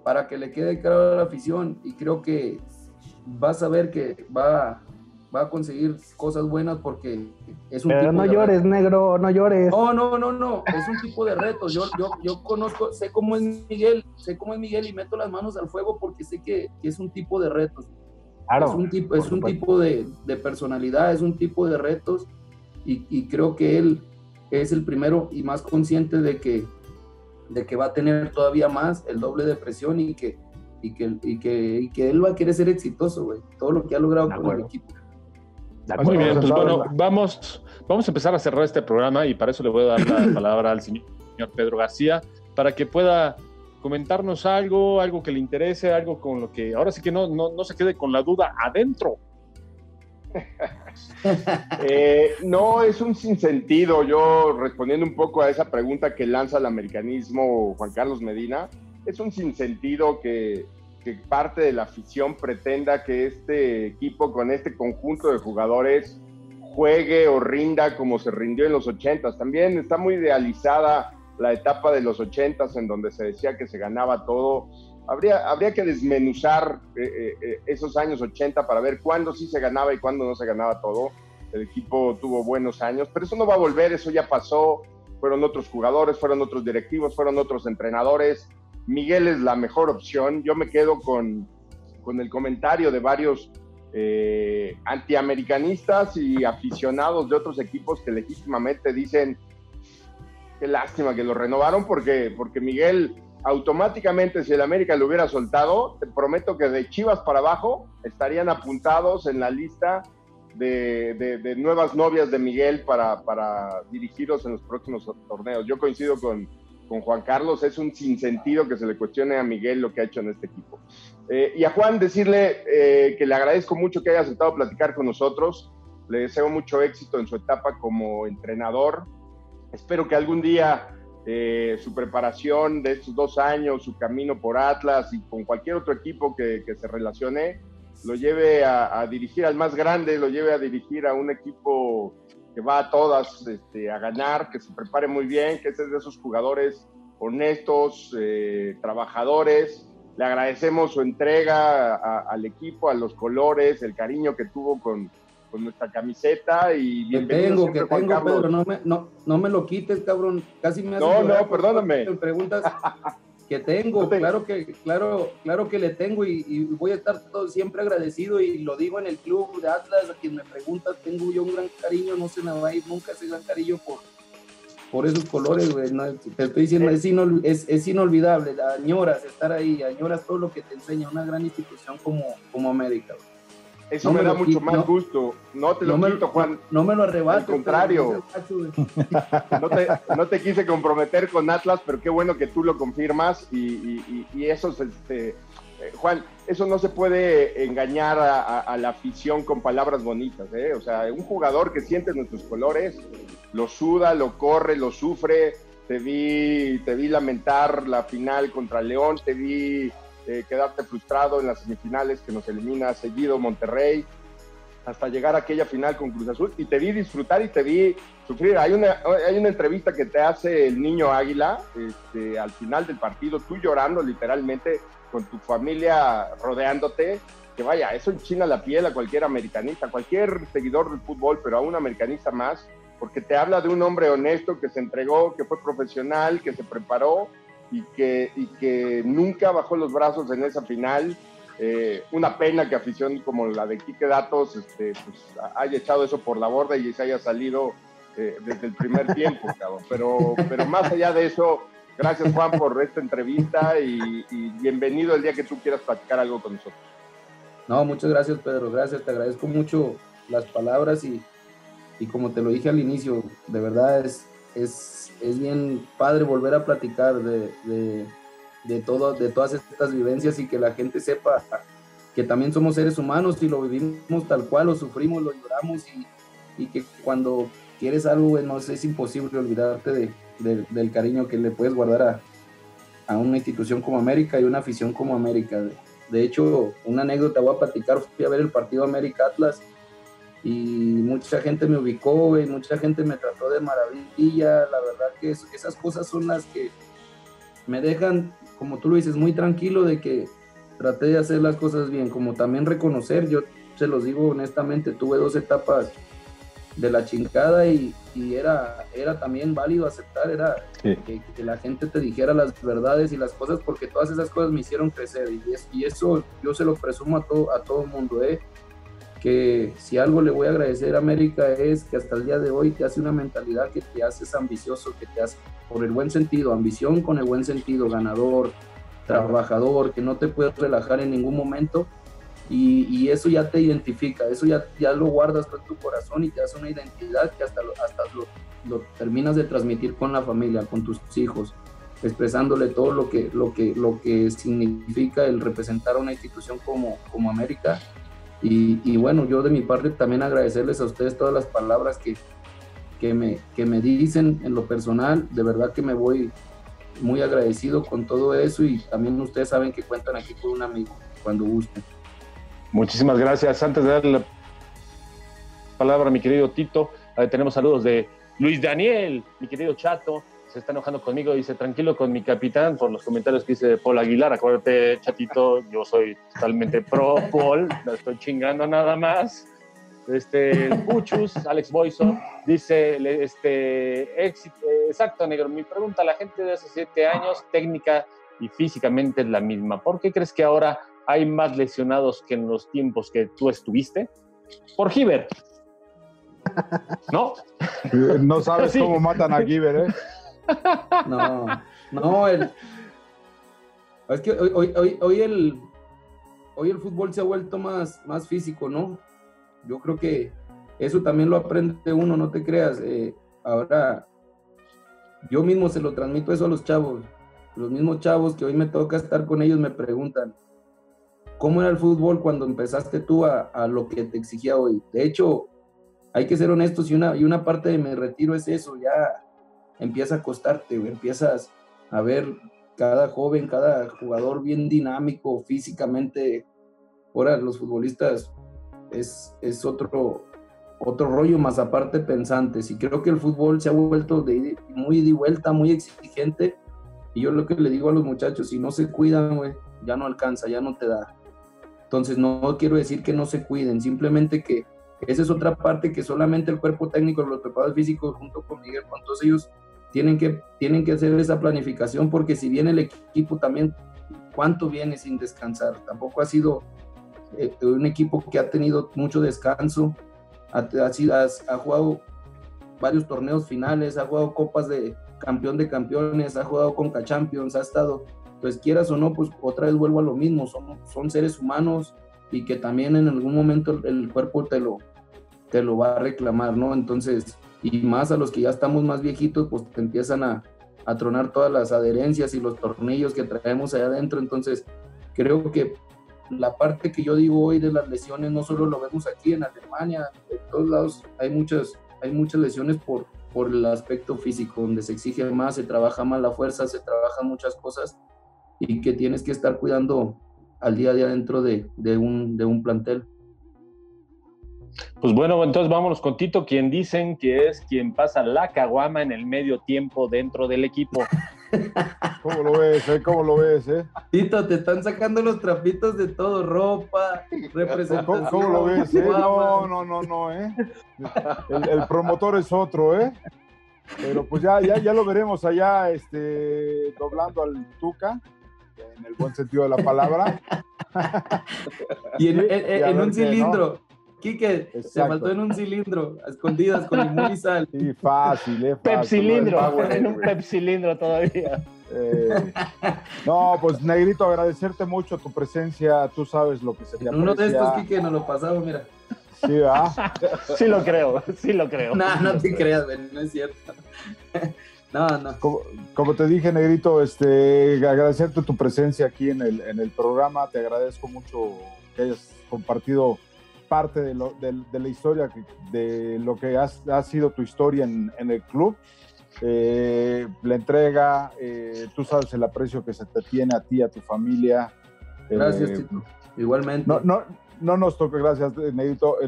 Speaker 7: para que le quede claro a la afición, y creo que vas a ver que va, va a conseguir cosas buenas porque es un
Speaker 5: Pero
Speaker 7: tipo
Speaker 5: no
Speaker 7: de
Speaker 5: llores, negro, no llores.
Speaker 7: No, no, no, no, es un tipo de retos. Yo, yo, yo conozco, sé cómo es Miguel, sé cómo es Miguel y meto las manos al fuego porque sé que, que es un tipo de retos.
Speaker 5: Claro,
Speaker 7: es un tipo, es un tipo de, de personalidad, es un tipo de retos y, y creo que él es el primero y más consciente de que, de que va a tener todavía más el doble de presión y que, y que, y que, y que él va a querer ser exitoso, güey. Todo lo que ha logrado con el equipo.
Speaker 8: Muy bien, pues bueno, vamos, vamos a empezar a cerrar este programa y para eso le voy a dar la palabra al señor Pedro García para que pueda comentarnos algo, algo que le interese, algo con lo que ahora sí que no, no, no se quede con la duda adentro.
Speaker 6: Eh, no, es un sinsentido. Yo respondiendo un poco a esa pregunta que lanza el americanismo Juan Carlos Medina, es un sinsentido que, que parte de la afición pretenda que este equipo con este conjunto de jugadores juegue o rinda como se rindió en los 80 También está muy idealizada la etapa de los 80 en donde se decía que se ganaba todo. Habría, habría que desmenuzar eh, eh, eh, esos años 80 para ver cuándo sí se ganaba y cuándo no se ganaba todo. El equipo tuvo buenos años, pero eso no va a volver, eso ya pasó. Fueron otros jugadores, fueron otros directivos, fueron otros entrenadores. Miguel es la mejor opción. Yo me quedo con, con el comentario de varios eh, antiamericanistas y aficionados de otros equipos que legítimamente dicen qué lástima que lo renovaron porque, porque Miguel automáticamente si el América lo hubiera soltado, te prometo que de Chivas para abajo estarían apuntados en la lista de, de- nuevas novias de Miguel para, para dirigirlos en los próximos torneos. Yo coincido con, con Juan Carlos, es un sinsentido que se le cuestione a Miguel lo que ha hecho en este equipo. Eh, y a Juan decirle eh, que le agradezco mucho que haya aceptado platicar con nosotros, le deseo mucho éxito en su etapa como entrenador, espero que algún día eh, su preparación de estos dos años, su camino por Atlas y con cualquier otro equipo que, que se relacione, lo lleve a, a dirigir al más grande, lo lleve a dirigir a un equipo que va a todas este, a ganar, que se prepare muy bien, que es de esos jugadores honestos, eh, trabajadores. Le agradecemos su entrega a- al equipo, a los colores, el cariño que tuvo con, con nuestra camiseta y bienvenido
Speaker 7: tengo,
Speaker 6: siempre,
Speaker 7: que
Speaker 6: Juan
Speaker 7: tengo,
Speaker 6: Carlos.
Speaker 7: Pedro, no me, no, no me lo quites, cabrón. Casi me
Speaker 6: No, no, perdóname.
Speaker 7: Me preguntas que tengo, claro que, claro, claro que le tengo y, y voy a estar todo siempre agradecido y lo digo en el club de Atlas, a quien me pregunta, tengo yo un gran cariño, no se me va a ir nunca ese gran cariño por, por esos colores, güey. no, te estoy diciendo, es, inol- es, es inolvidable, añoras estar ahí, añoras todo lo que te enseña una gran institución como, como América. güey.
Speaker 6: Eso
Speaker 7: No
Speaker 6: me,
Speaker 7: me
Speaker 6: da mucho más
Speaker 7: no.
Speaker 6: gusto. No te lo
Speaker 7: No me,
Speaker 6: quito, Juan.
Speaker 7: no me lo arrebates.
Speaker 6: Al contrario.
Speaker 7: No
Speaker 6: te, no te quise comprometer con Atlas, pero qué bueno que tú lo confirmas y, y- y- y eso, es, este, Juan, eso no se puede engañar a, a- a la afición con palabras bonitas, ¿eh? O sea, un jugador que siente nuestros colores, lo suda, lo corre, lo sufre. Te vi, te vi lamentar la final contra León, te vi eh, quedarte frustrado en las semifinales que nos elimina seguido Monterrey hasta llegar a aquella final con Cruz Azul y te vi disfrutar y te vi sufrir. Hay una, hay una entrevista que te hace el niño Águila este, al final del partido, tú llorando literalmente con tu familia rodeándote, que vaya, eso enchina la piel a cualquier americanista, cualquier seguidor del fútbol, pero a un americanista más, porque te habla de un hombre honesto que se entregó, que fue profesional, que se preparó y que, y que nunca bajó los brazos en esa final. Eh, una pena que afición como la de Quique Datos este, pues, haya echado eso por la borda y se haya salido eh, desde el primer tiempo, cabrón. Pero, pero más allá de eso, gracias Juan por esta entrevista y, y bienvenido el día que tú quieras platicar algo con nosotros.
Speaker 7: No, muchas gracias, Pedro. Gracias, te agradezco mucho las palabras y, y como te lo dije al inicio, de verdad es, es, es bien padre volver a platicar de, de, todo, de todas estas vivencias y que la gente sepa que también somos seres humanos y lo vivimos tal cual, lo sufrimos, lo lloramos y, y que cuando quieres algo, no es imposible olvidarte de, de- del cariño que le puedes guardar a, a una institución como América y una afición como América. De hecho, una anécdota voy a platicar, fui a ver el partido América Atlas y mucha gente me ubicó, güey, mucha gente me trató de maravilla, la verdad que es- esas cosas son las que me dejan, como tú lo dices, muy tranquilo de que traté de hacer las cosas bien, como también reconocer, yo se los digo honestamente, tuve dos etapas de la chingada y, y era, era también válido aceptar, era
Speaker 4: Sí.
Speaker 7: que, que la gente te dijera las verdades y las cosas, porque todas esas cosas me hicieron crecer y, es- y eso yo se lo presumo a todo, a todo el mundo, ¿eh? Que si algo le voy a agradecer a América es que hasta el día de hoy te hace una mentalidad que te haces ambicioso, que te hace por el buen sentido, ambición con el buen sentido, ganador, trabajador, que no te puedes relajar en ningún momento y, y eso ya te identifica, eso ya, ya lo guardas en tu corazón y te hace una identidad que hasta, lo, hasta lo, lo terminas de transmitir con la familia, con tus hijos, expresándole todo lo que, lo que, lo que significa el representar a una institución como, como América. Y, bueno, yo de mi parte también agradecerles a ustedes todas las palabras que, que, me, que me dicen en lo personal. De verdad que me voy muy agradecido con todo eso y también ustedes saben que cuentan aquí con un amigo cuando gusten.
Speaker 8: Muchísimas gracias. Antes de darle la palabra a mi querido Tito, tenemos saludos de Luis Daniel, mi querido Chato. Se está enojando conmigo, dice tranquilo con mi capitán por los comentarios que dice Paul Aguilar. Acuérdate, Chatito, yo soy totalmente pro Paul, no estoy chingando nada más. Este, el Puchus, Alex Boyso, dice, este, éxito, exacto, negro. Mi pregunta, la gente de hace siete años, técnica y físicamente es la misma. ¿Por qué crees que ahora hay más lesionados que en los tiempos que tú estuviste? Por Giver. ¿No?
Speaker 4: No sabes
Speaker 8: Sí.
Speaker 4: cómo matan a Giver, ¿eh?
Speaker 7: No, no, el, es que hoy, hoy, hoy, el, hoy el fútbol se ha vuelto más, más físico, ¿no? Yo creo que eso también lo aprende uno, no te creas. eh, ahora, yo mismo se lo transmito eso a los chavos. Los mismos chavos que hoy me toca estar con ellos me preguntan, ¿cómo era el fútbol cuando empezaste tú a, a lo que te exigía hoy? De hecho, hay que ser honestos y una, y una parte de mi retiro es eso, ya empieza a costarte, güey, empiezas a ver cada joven, cada jugador bien dinámico físicamente. Ahora los futbolistas es, es otro, otro rollo más aparte pensantes y creo que el fútbol se ha vuelto de, muy y vuelta, muy exigente y yo lo que le digo a los muchachos, si no se cuidan, ya no alcanza, ya no te da. Entonces no quiero decir que no se cuiden, simplemente que esa es otra parte que solamente el cuerpo técnico, los preparados físicos junto con Miguel, con todos ellos, tienen que, tienen que hacer esa planificación porque si bien el equipo también, ¿cuánto viene sin descansar? Tampoco ha sido eh, un equipo que ha tenido mucho descanso, ha, ha ha jugado varios torneos finales, ha jugado copas de campeón de campeones, ha jugado Conca Champions, ha estado, pues quieras o no, pues otra vez vuelvo a lo mismo, son, son seres humanos y que también en algún momento el, el cuerpo te lo, te lo va a reclamar, ¿no? Entonces, y más a los que ya estamos más viejitos, pues te empiezan a, a tronar todas las adherencias y los tornillos que traemos allá adentro, entonces creo que la parte que yo digo hoy de las lesiones no solo lo vemos aquí en Alemania, en todos lados hay muchas, hay muchas lesiones por, por el aspecto físico, donde se exige más, se trabaja más la fuerza, se trabajan muchas cosas y que tienes que estar cuidando al día a día dentro de, de un, de un plantel.
Speaker 8: Pues bueno, entonces vámonos con Tito, quien dicen que es quien pasa la caguama en el medio tiempo dentro del equipo.
Speaker 4: ¿Cómo lo ves, eh? ¿Cómo lo ves, eh?
Speaker 7: Tito, te están sacando los trapitos de todo, ropa, representación.
Speaker 4: ¿Cómo, cómo lo ves, eh? No, no, no, no, eh. El, el promotor es otro, eh. Pero pues ya, ya, ya lo veremos allá, este, doblando al Tuca, en el buen sentido de la palabra.
Speaker 7: Y en, en- un
Speaker 4: ¿no?
Speaker 7: Quique, se faltó en un cilindro, a escondidas con limón y sal.
Speaker 4: Sí, fácil, eh. fácil.
Speaker 8: Pepsilindro,
Speaker 4: Power,
Speaker 8: en un pepsilindro todavía.
Speaker 4: Eh, no, pues Negrito, agradecerte mucho tu presencia. Tú sabes lo que se te
Speaker 7: En uno de
Speaker 4: aprecia.
Speaker 7: estos, Quique, nos lo pasamos, mira.
Speaker 4: Sí, ¿verdad?
Speaker 8: Sí lo creo, sí lo creo.
Speaker 7: No, no te creas, güey, no es cierto. No, no.
Speaker 4: Como, como te dije, Negrito, este, agradecerte tu presencia aquí en el, en el programa. Te agradezco mucho que hayas compartido parte de, lo- del- de la historia, de lo que has, ha sido tu historia en, en el club. Eh, la entrega, eh, tú sabes el aprecio que se te tiene a ti, a tu familia.
Speaker 7: Gracias,
Speaker 4: Eh,
Speaker 7: Tito. Igualmente.
Speaker 4: No, no, no nos tocó, gracias, eh,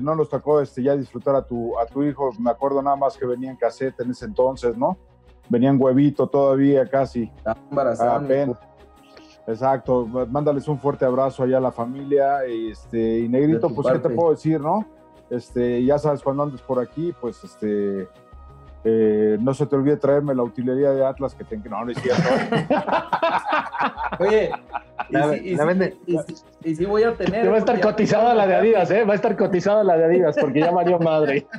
Speaker 4: no nos tocó este, ya disfrutar a tu, a tu hijo. Me acuerdo nada más que venía en cassette en ese entonces, ¿no? Venía en huevito todavía casi.
Speaker 7: Está embarazada. mi
Speaker 4: Apenas. Exacto, mándales un fuerte abrazo allá a la familia. Este, y Negrito, pues, ¿qué te
Speaker 7: parte.
Speaker 4: puedo decir, no? Este, ya sabes, cuando andes por aquí, pues, este, eh, no se te olvide traerme la utilería de Atlas que tengo. No, no es cierto.
Speaker 7: Oye, y,
Speaker 5: La-
Speaker 7: sí, y
Speaker 5: la
Speaker 7: sí-
Speaker 5: vende-
Speaker 7: y sí voy a tener.
Speaker 8: Te va a estar cotizada la de Adidas, ¿eh? Va a estar cotizada la de Adidas porque ya valió madre.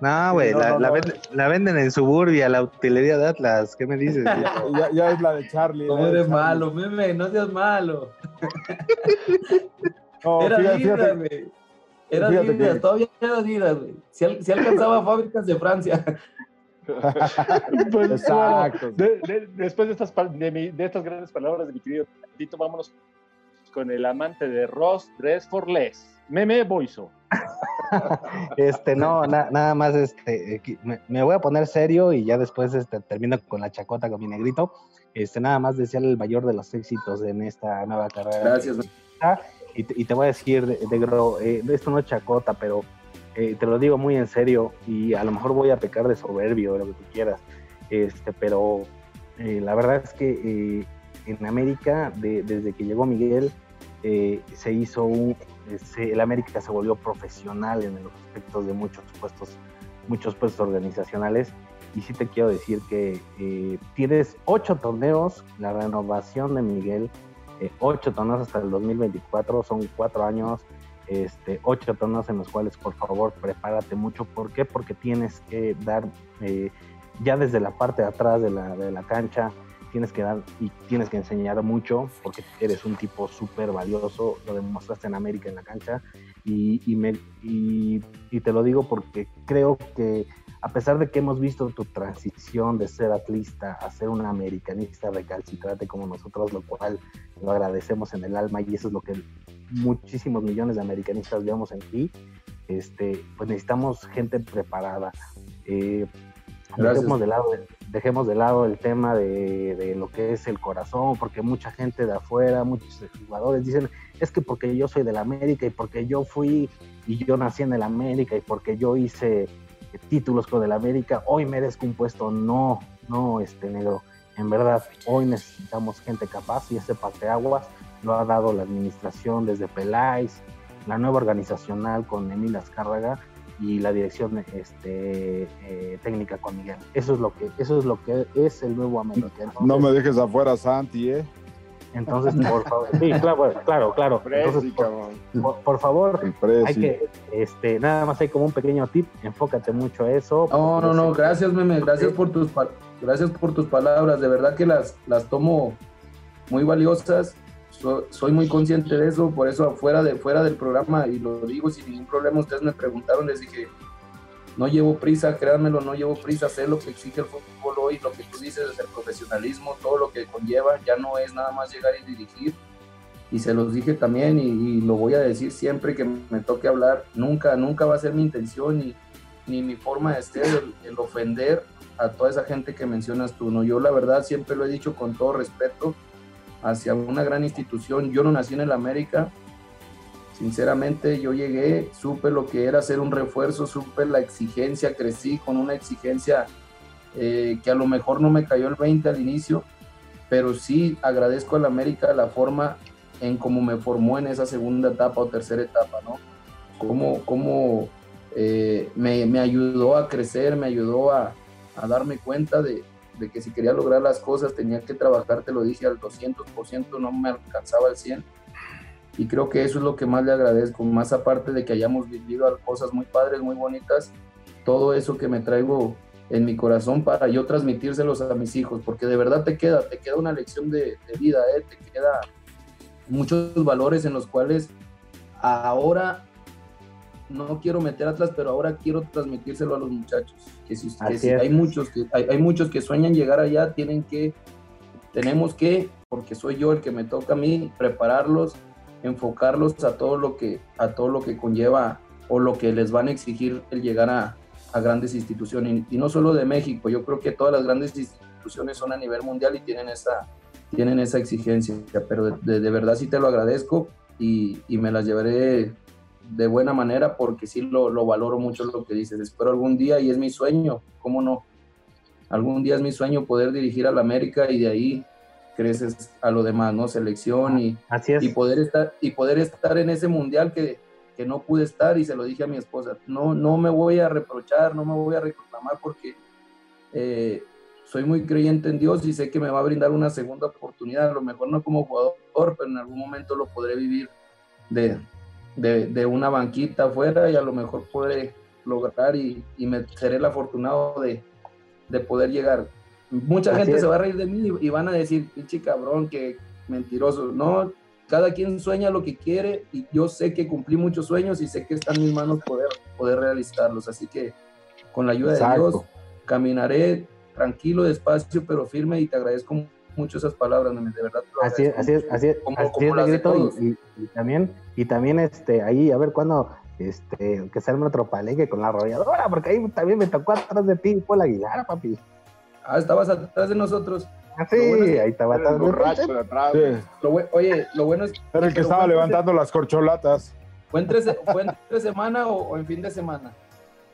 Speaker 5: No, güey,
Speaker 4: No,
Speaker 5: la,
Speaker 4: no,
Speaker 5: la
Speaker 4: no.
Speaker 5: venden, la venden en Suburbia, la utilería de Atlas. ¿Qué me dices?
Speaker 4: ya, ya es la de Charlie.
Speaker 7: ¿Cómo
Speaker 4: la de
Speaker 7: eres
Speaker 4: Charlie.
Speaker 7: malo, meme? No seas malo.
Speaker 4: No,
Speaker 7: Era
Speaker 4: fíjate,
Speaker 7: Adidas,
Speaker 4: fíjate,
Speaker 7: güey. Era Adidas,
Speaker 4: que-
Speaker 7: todavía era Adidas, güey. Si, al- si alcanzaba fábricas de Francia.
Speaker 8: Pues,
Speaker 4: Exacto.
Speaker 8: bueno, de- de- después de estas, de, mi- de estas grandes palabras de mi querido Tito, vámonos con el amante de Ross Dress for Less, Meme Boiso.
Speaker 5: Este, no, na- nada más, este, me, me voy a poner serio y ya después este, termino con la chacota con mi negrito. Este, nada más desearle el mayor de los éxitos en esta nueva carrera.
Speaker 7: Gracias.
Speaker 5: Y te, y te voy a decir, de- negro, eh, esto no es chacota, pero eh, te lo digo muy en serio y a lo mejor voy a pecar de soberbio, de lo que tú quieras. Este, pero eh, la verdad es que en América, de- desde que llegó Miguel, se hizo un, se- el América se volvió profesional en los aspectos de muchos puestos, muchos puestos organizacionales. Y sí te quiero decir que eh, tienes ocho torneos, la renovación de Miguel, eh, ocho torneos hasta el 2024, son cuatro años, este, ocho torneos en los cuales por favor prepárate mucho. ¿Por qué? Porque tienes que dar eh, ya desde la parte de atrás de la, de la cancha, tienes que dar y tienes que enseñar mucho porque eres un tipo súper valioso, lo demostraste en América en la cancha y, y, me, y, y te lo digo porque creo que a pesar de que hemos visto tu transición de ser atlista a ser un americanista recalcitrante como nosotros, lo cual lo agradecemos en el alma y eso es lo que muchísimos millones de americanistas vemos en ti, este, pues necesitamos gente preparada. Eh,
Speaker 7: Gracias.
Speaker 5: dejemos, de lado, dejemos de lado el tema de, de lo que es el corazón, porque mucha gente de afuera, muchos jugadores dicen, es que porque yo soy del América y porque yo fui y yo nací en el América y porque yo hice títulos con el América, hoy merezco un puesto. No, no, este negro. En verdad, hoy necesitamos gente capaz y ese parteaguas lo ha dado la administración desde Peláez, la nueva organizacional con Emil Azcárraga y la dirección este, eh, técnica con Miguel. Eso es lo que eso es lo que es el nuevo América. Entonces,
Speaker 4: No me dejes afuera, Santi, ¿eh?
Speaker 5: entonces por favor, sí, claro, claro, claro. Entonces, por,
Speaker 6: cabrón.
Speaker 5: por- por favor, hay que, este, nada más hay como un pequeño tip, enfócate mucho a eso.
Speaker 7: No, no, no, gracias, meme, gracias por tus gracias por tus palabras, de verdad que las, las tomo muy valiosas. So- soy muy consciente de eso, por eso fuera de fuera del programa y lo digo sin ningún problema, ustedes me preguntaron, les dije, no llevo prisa, créanmelo, no llevo prisa, sé lo que exige el fútbol hoy, lo que tú dices es el profesionalismo, todo lo que conlleva, ya no es nada más llegar y dirigir. Y se los dije también y, y lo voy a decir siempre que me toque hablar, nunca, nunca va a ser mi intención ni, ni mi forma de ser el, el ofender a toda esa gente que mencionas tú. ¿no? Yo la verdad siempre lo he dicho con todo respeto hacia una gran institución. Yo no nací en el América. Sinceramente yo llegué, supe lo que era ser un refuerzo, supe la exigencia, crecí con una exigencia eh, que a lo mejor no me cayó el 20 al inicio, pero sí agradezco al América la forma en cómo me formó en esa segunda etapa o tercera etapa, ¿no? Cómo, cómo eh, me, me ayudó a crecer, me ayudó a, a darme cuenta de, de que si quería lograr las cosas tenía que trabajar, te lo dije, al 200%, no me alcanzaba al 100%. Y creo que eso es lo que más le agradezco, más aparte de que hayamos vivido cosas muy padres, muy bonitas, todo eso que me traigo en mi corazón para yo transmitírselos a mis hijos, porque de verdad te queda, te queda una lección de, de vida, ¿eh? te queda muchos valores en los cuales ahora no quiero meter atrás, pero ahora quiero transmitírselo a los muchachos. Que si, que si hay muchos que hay, hay muchos que sueñan llegar allá, tienen que, tenemos que, porque soy yo el que me toca a mí, prepararlos, enfocarlos a todo lo que, a todo lo que conlleva o lo que les van a exigir el llegar a, a grandes instituciones. Y, y no solo de México, yo creo que todas las grandes instituciones son a nivel mundial y tienen esa, tienen esa exigencia, pero de, de- de verdad sí te lo agradezco y, y me las llevaré de buena manera porque sí lo, lo valoro mucho lo que dices. Espero algún día y es mi sueño, ¿cómo no? Algún día es mi sueño poder dirigir a la América y de ahí creces a lo demás, ¿no? Selección y,
Speaker 5: Así es.
Speaker 7: y poder estar y poder estar en ese mundial que, que no pude estar y se lo dije a mi esposa no no me voy a reprochar no me voy a reclamar porque eh, soy muy creyente en Dios y sé que me va a brindar una segunda oportunidad a lo mejor no como jugador pero en algún momento lo podré vivir de, de, de una banquita afuera y a lo mejor podré lograr y, y me seré el afortunado de, de poder llegar mucha
Speaker 5: Así
Speaker 7: gente
Speaker 5: es.
Speaker 7: se va a reír de mí y, y van a decir pinche cabrón que mentiroso no cada quien sueña lo que quiere y yo sé que cumplí muchos sueños y sé que está en mis manos poder, poder realizarlos. Así que con la ayuda
Speaker 5: Exacto.
Speaker 7: de Dios caminaré tranquilo, despacio, pero firme y te agradezco mucho esas palabras, de verdad.
Speaker 5: Así es, así es, así es,
Speaker 7: Como-
Speaker 5: así
Speaker 7: como
Speaker 5: es,
Speaker 7: todos.
Speaker 5: y, y- y también, y también este, ahí, a ver cuándo, este, que se arme otro palenque con la arrolladora, porque ahí también me tocó atrás de ti, fue la Aguilar, papi.
Speaker 7: Ah, estabas atrás de nosotros.
Speaker 5: Ah, sí,
Speaker 7: Lo bueno es que-
Speaker 5: ahí estaba atrás de
Speaker 6: borracho de atrás.
Speaker 4: Sí,
Speaker 7: Lo oye, lo bueno es
Speaker 4: era el que estaba levantando las corcholatas.
Speaker 7: ¿Fue entre, se- fue entre semana o, o en fin de semana?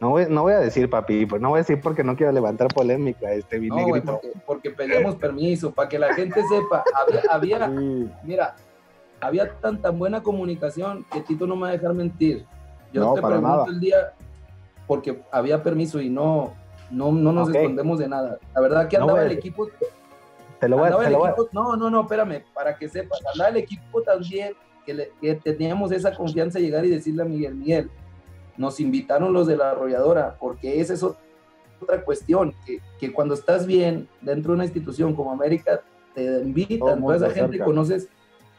Speaker 5: No voy, no voy a decir, papi, pues no voy a decir porque no quiero levantar polémica, este,
Speaker 7: No, güey, porque, porque pedíamos permiso, para que la gente sepa. Había, había,
Speaker 4: Sí.
Speaker 7: mira, había tan, tan buena comunicación que Tito no me va a dejar mentir. Yo
Speaker 4: No,
Speaker 7: te pregunto
Speaker 4: nada.
Speaker 7: el día, porque había permiso y no, no, no nos
Speaker 5: Ok.
Speaker 7: escondemos de nada. La verdad que andaba el equipo,
Speaker 5: Te lo voy a,
Speaker 7: andaba
Speaker 5: te
Speaker 7: el
Speaker 5: lo voy a-
Speaker 7: equipo, no, no, no, espérame, para que sepas, andaba el equipo también que, le- que teníamos esa confianza de llegar y decirle a Miguel, Miguel, nos invitaron los de la arrolladora, porque esa es ot- otra cuestión, que, que cuando estás bien dentro de una institución como América, te invitan, toda esa gente conoces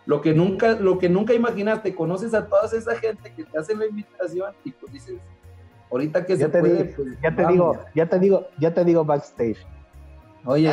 Speaker 7: lo que nunca, lo que nunca imaginaste, conoces a toda esa gente que te hacen la invitación y pues dices, ahorita que
Speaker 5: ya
Speaker 7: se
Speaker 5: te,
Speaker 7: puede,
Speaker 5: digo,
Speaker 7: pues,
Speaker 5: ya te digo, ya te digo, ya te digo backstage.
Speaker 7: Oye,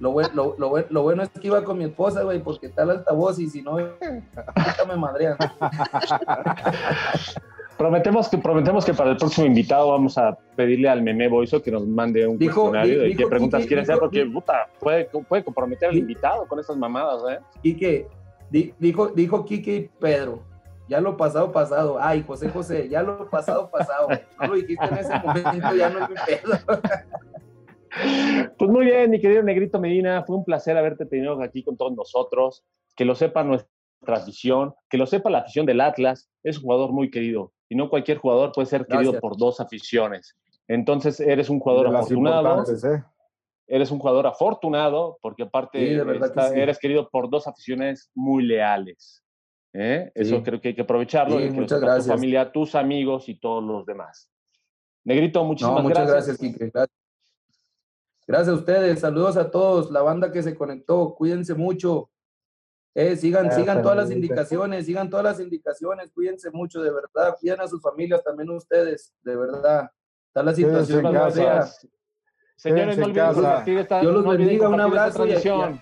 Speaker 7: lo, buen- lo, lo lo bueno es que iba con mi esposa, güey, porque está el altavoz y si no, me madrean.
Speaker 8: Prometemos que, prometemos que para el próximo invitado vamos a pedirle al meme Boiso que nos mande un
Speaker 7: Dijo-
Speaker 8: cuestionario de qué preguntas quiere hacer,
Speaker 7: dijo-
Speaker 8: porque puta, puede, puede comprometer al invitado con estas mamadas, ¿eh?
Speaker 7: Quique, di- dijo, dijo Quique y Pedro, ya lo pasado, pasado. Ay, José José, ya lo pasado, pasado. No lo dijiste en ese momento, ya no es mi pedo.
Speaker 8: Pues muy bien, mi querido Negrito Medina, fue un placer haberte tenido aquí con todos nosotros, que lo sepa nuestra afición, que lo sepa la afición del Atlas, es un jugador muy querido, y no cualquier jugador puede ser querido
Speaker 7: Gracias.
Speaker 8: por dos aficiones. Entonces, eres un jugador afortunado,
Speaker 4: ¿eh?
Speaker 8: eres un jugador afortunado, porque aparte
Speaker 7: Sí, que sí.
Speaker 8: eres querido por dos aficiones muy leales. ¿eh? Eso creo que hay que aprovecharlo,
Speaker 7: Sí,
Speaker 8: y
Speaker 7: muchas
Speaker 8: sepa tu
Speaker 7: gracias.
Speaker 8: familia, tus amigos y todos los demás. Negrito, muchísimas
Speaker 7: No, muchas
Speaker 8: gracias.
Speaker 7: gracias, Quique. Gracias. Gracias a ustedes, saludos a todos, la banda que se conectó, cuídense mucho. Eh, sigan, sigan todas las indicaciones, sigan todas las indicaciones, cuídense mucho, de verdad, cuiden a sus familias, también ustedes, de verdad. Está la situación
Speaker 4: en casa.
Speaker 8: Señores, no
Speaker 4: en
Speaker 8: olviden compartir esta,
Speaker 7: Dios los
Speaker 8: no
Speaker 7: bendiga, un abrazo y-
Speaker 8: transmisión.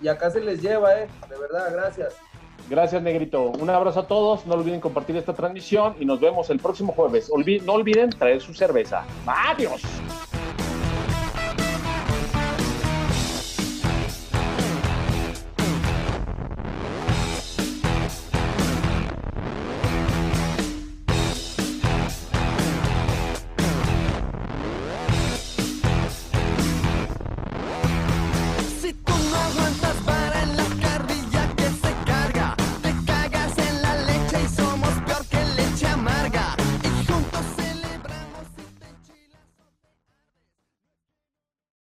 Speaker 7: Y acá se les lleva, eh, de verdad, gracias.
Speaker 8: Gracias, Negrito. Un abrazo a todos. No olviden compartir esta transmisión y nos vemos el próximo jueves. Olvi- no olviden traer su cerveza. Adiós.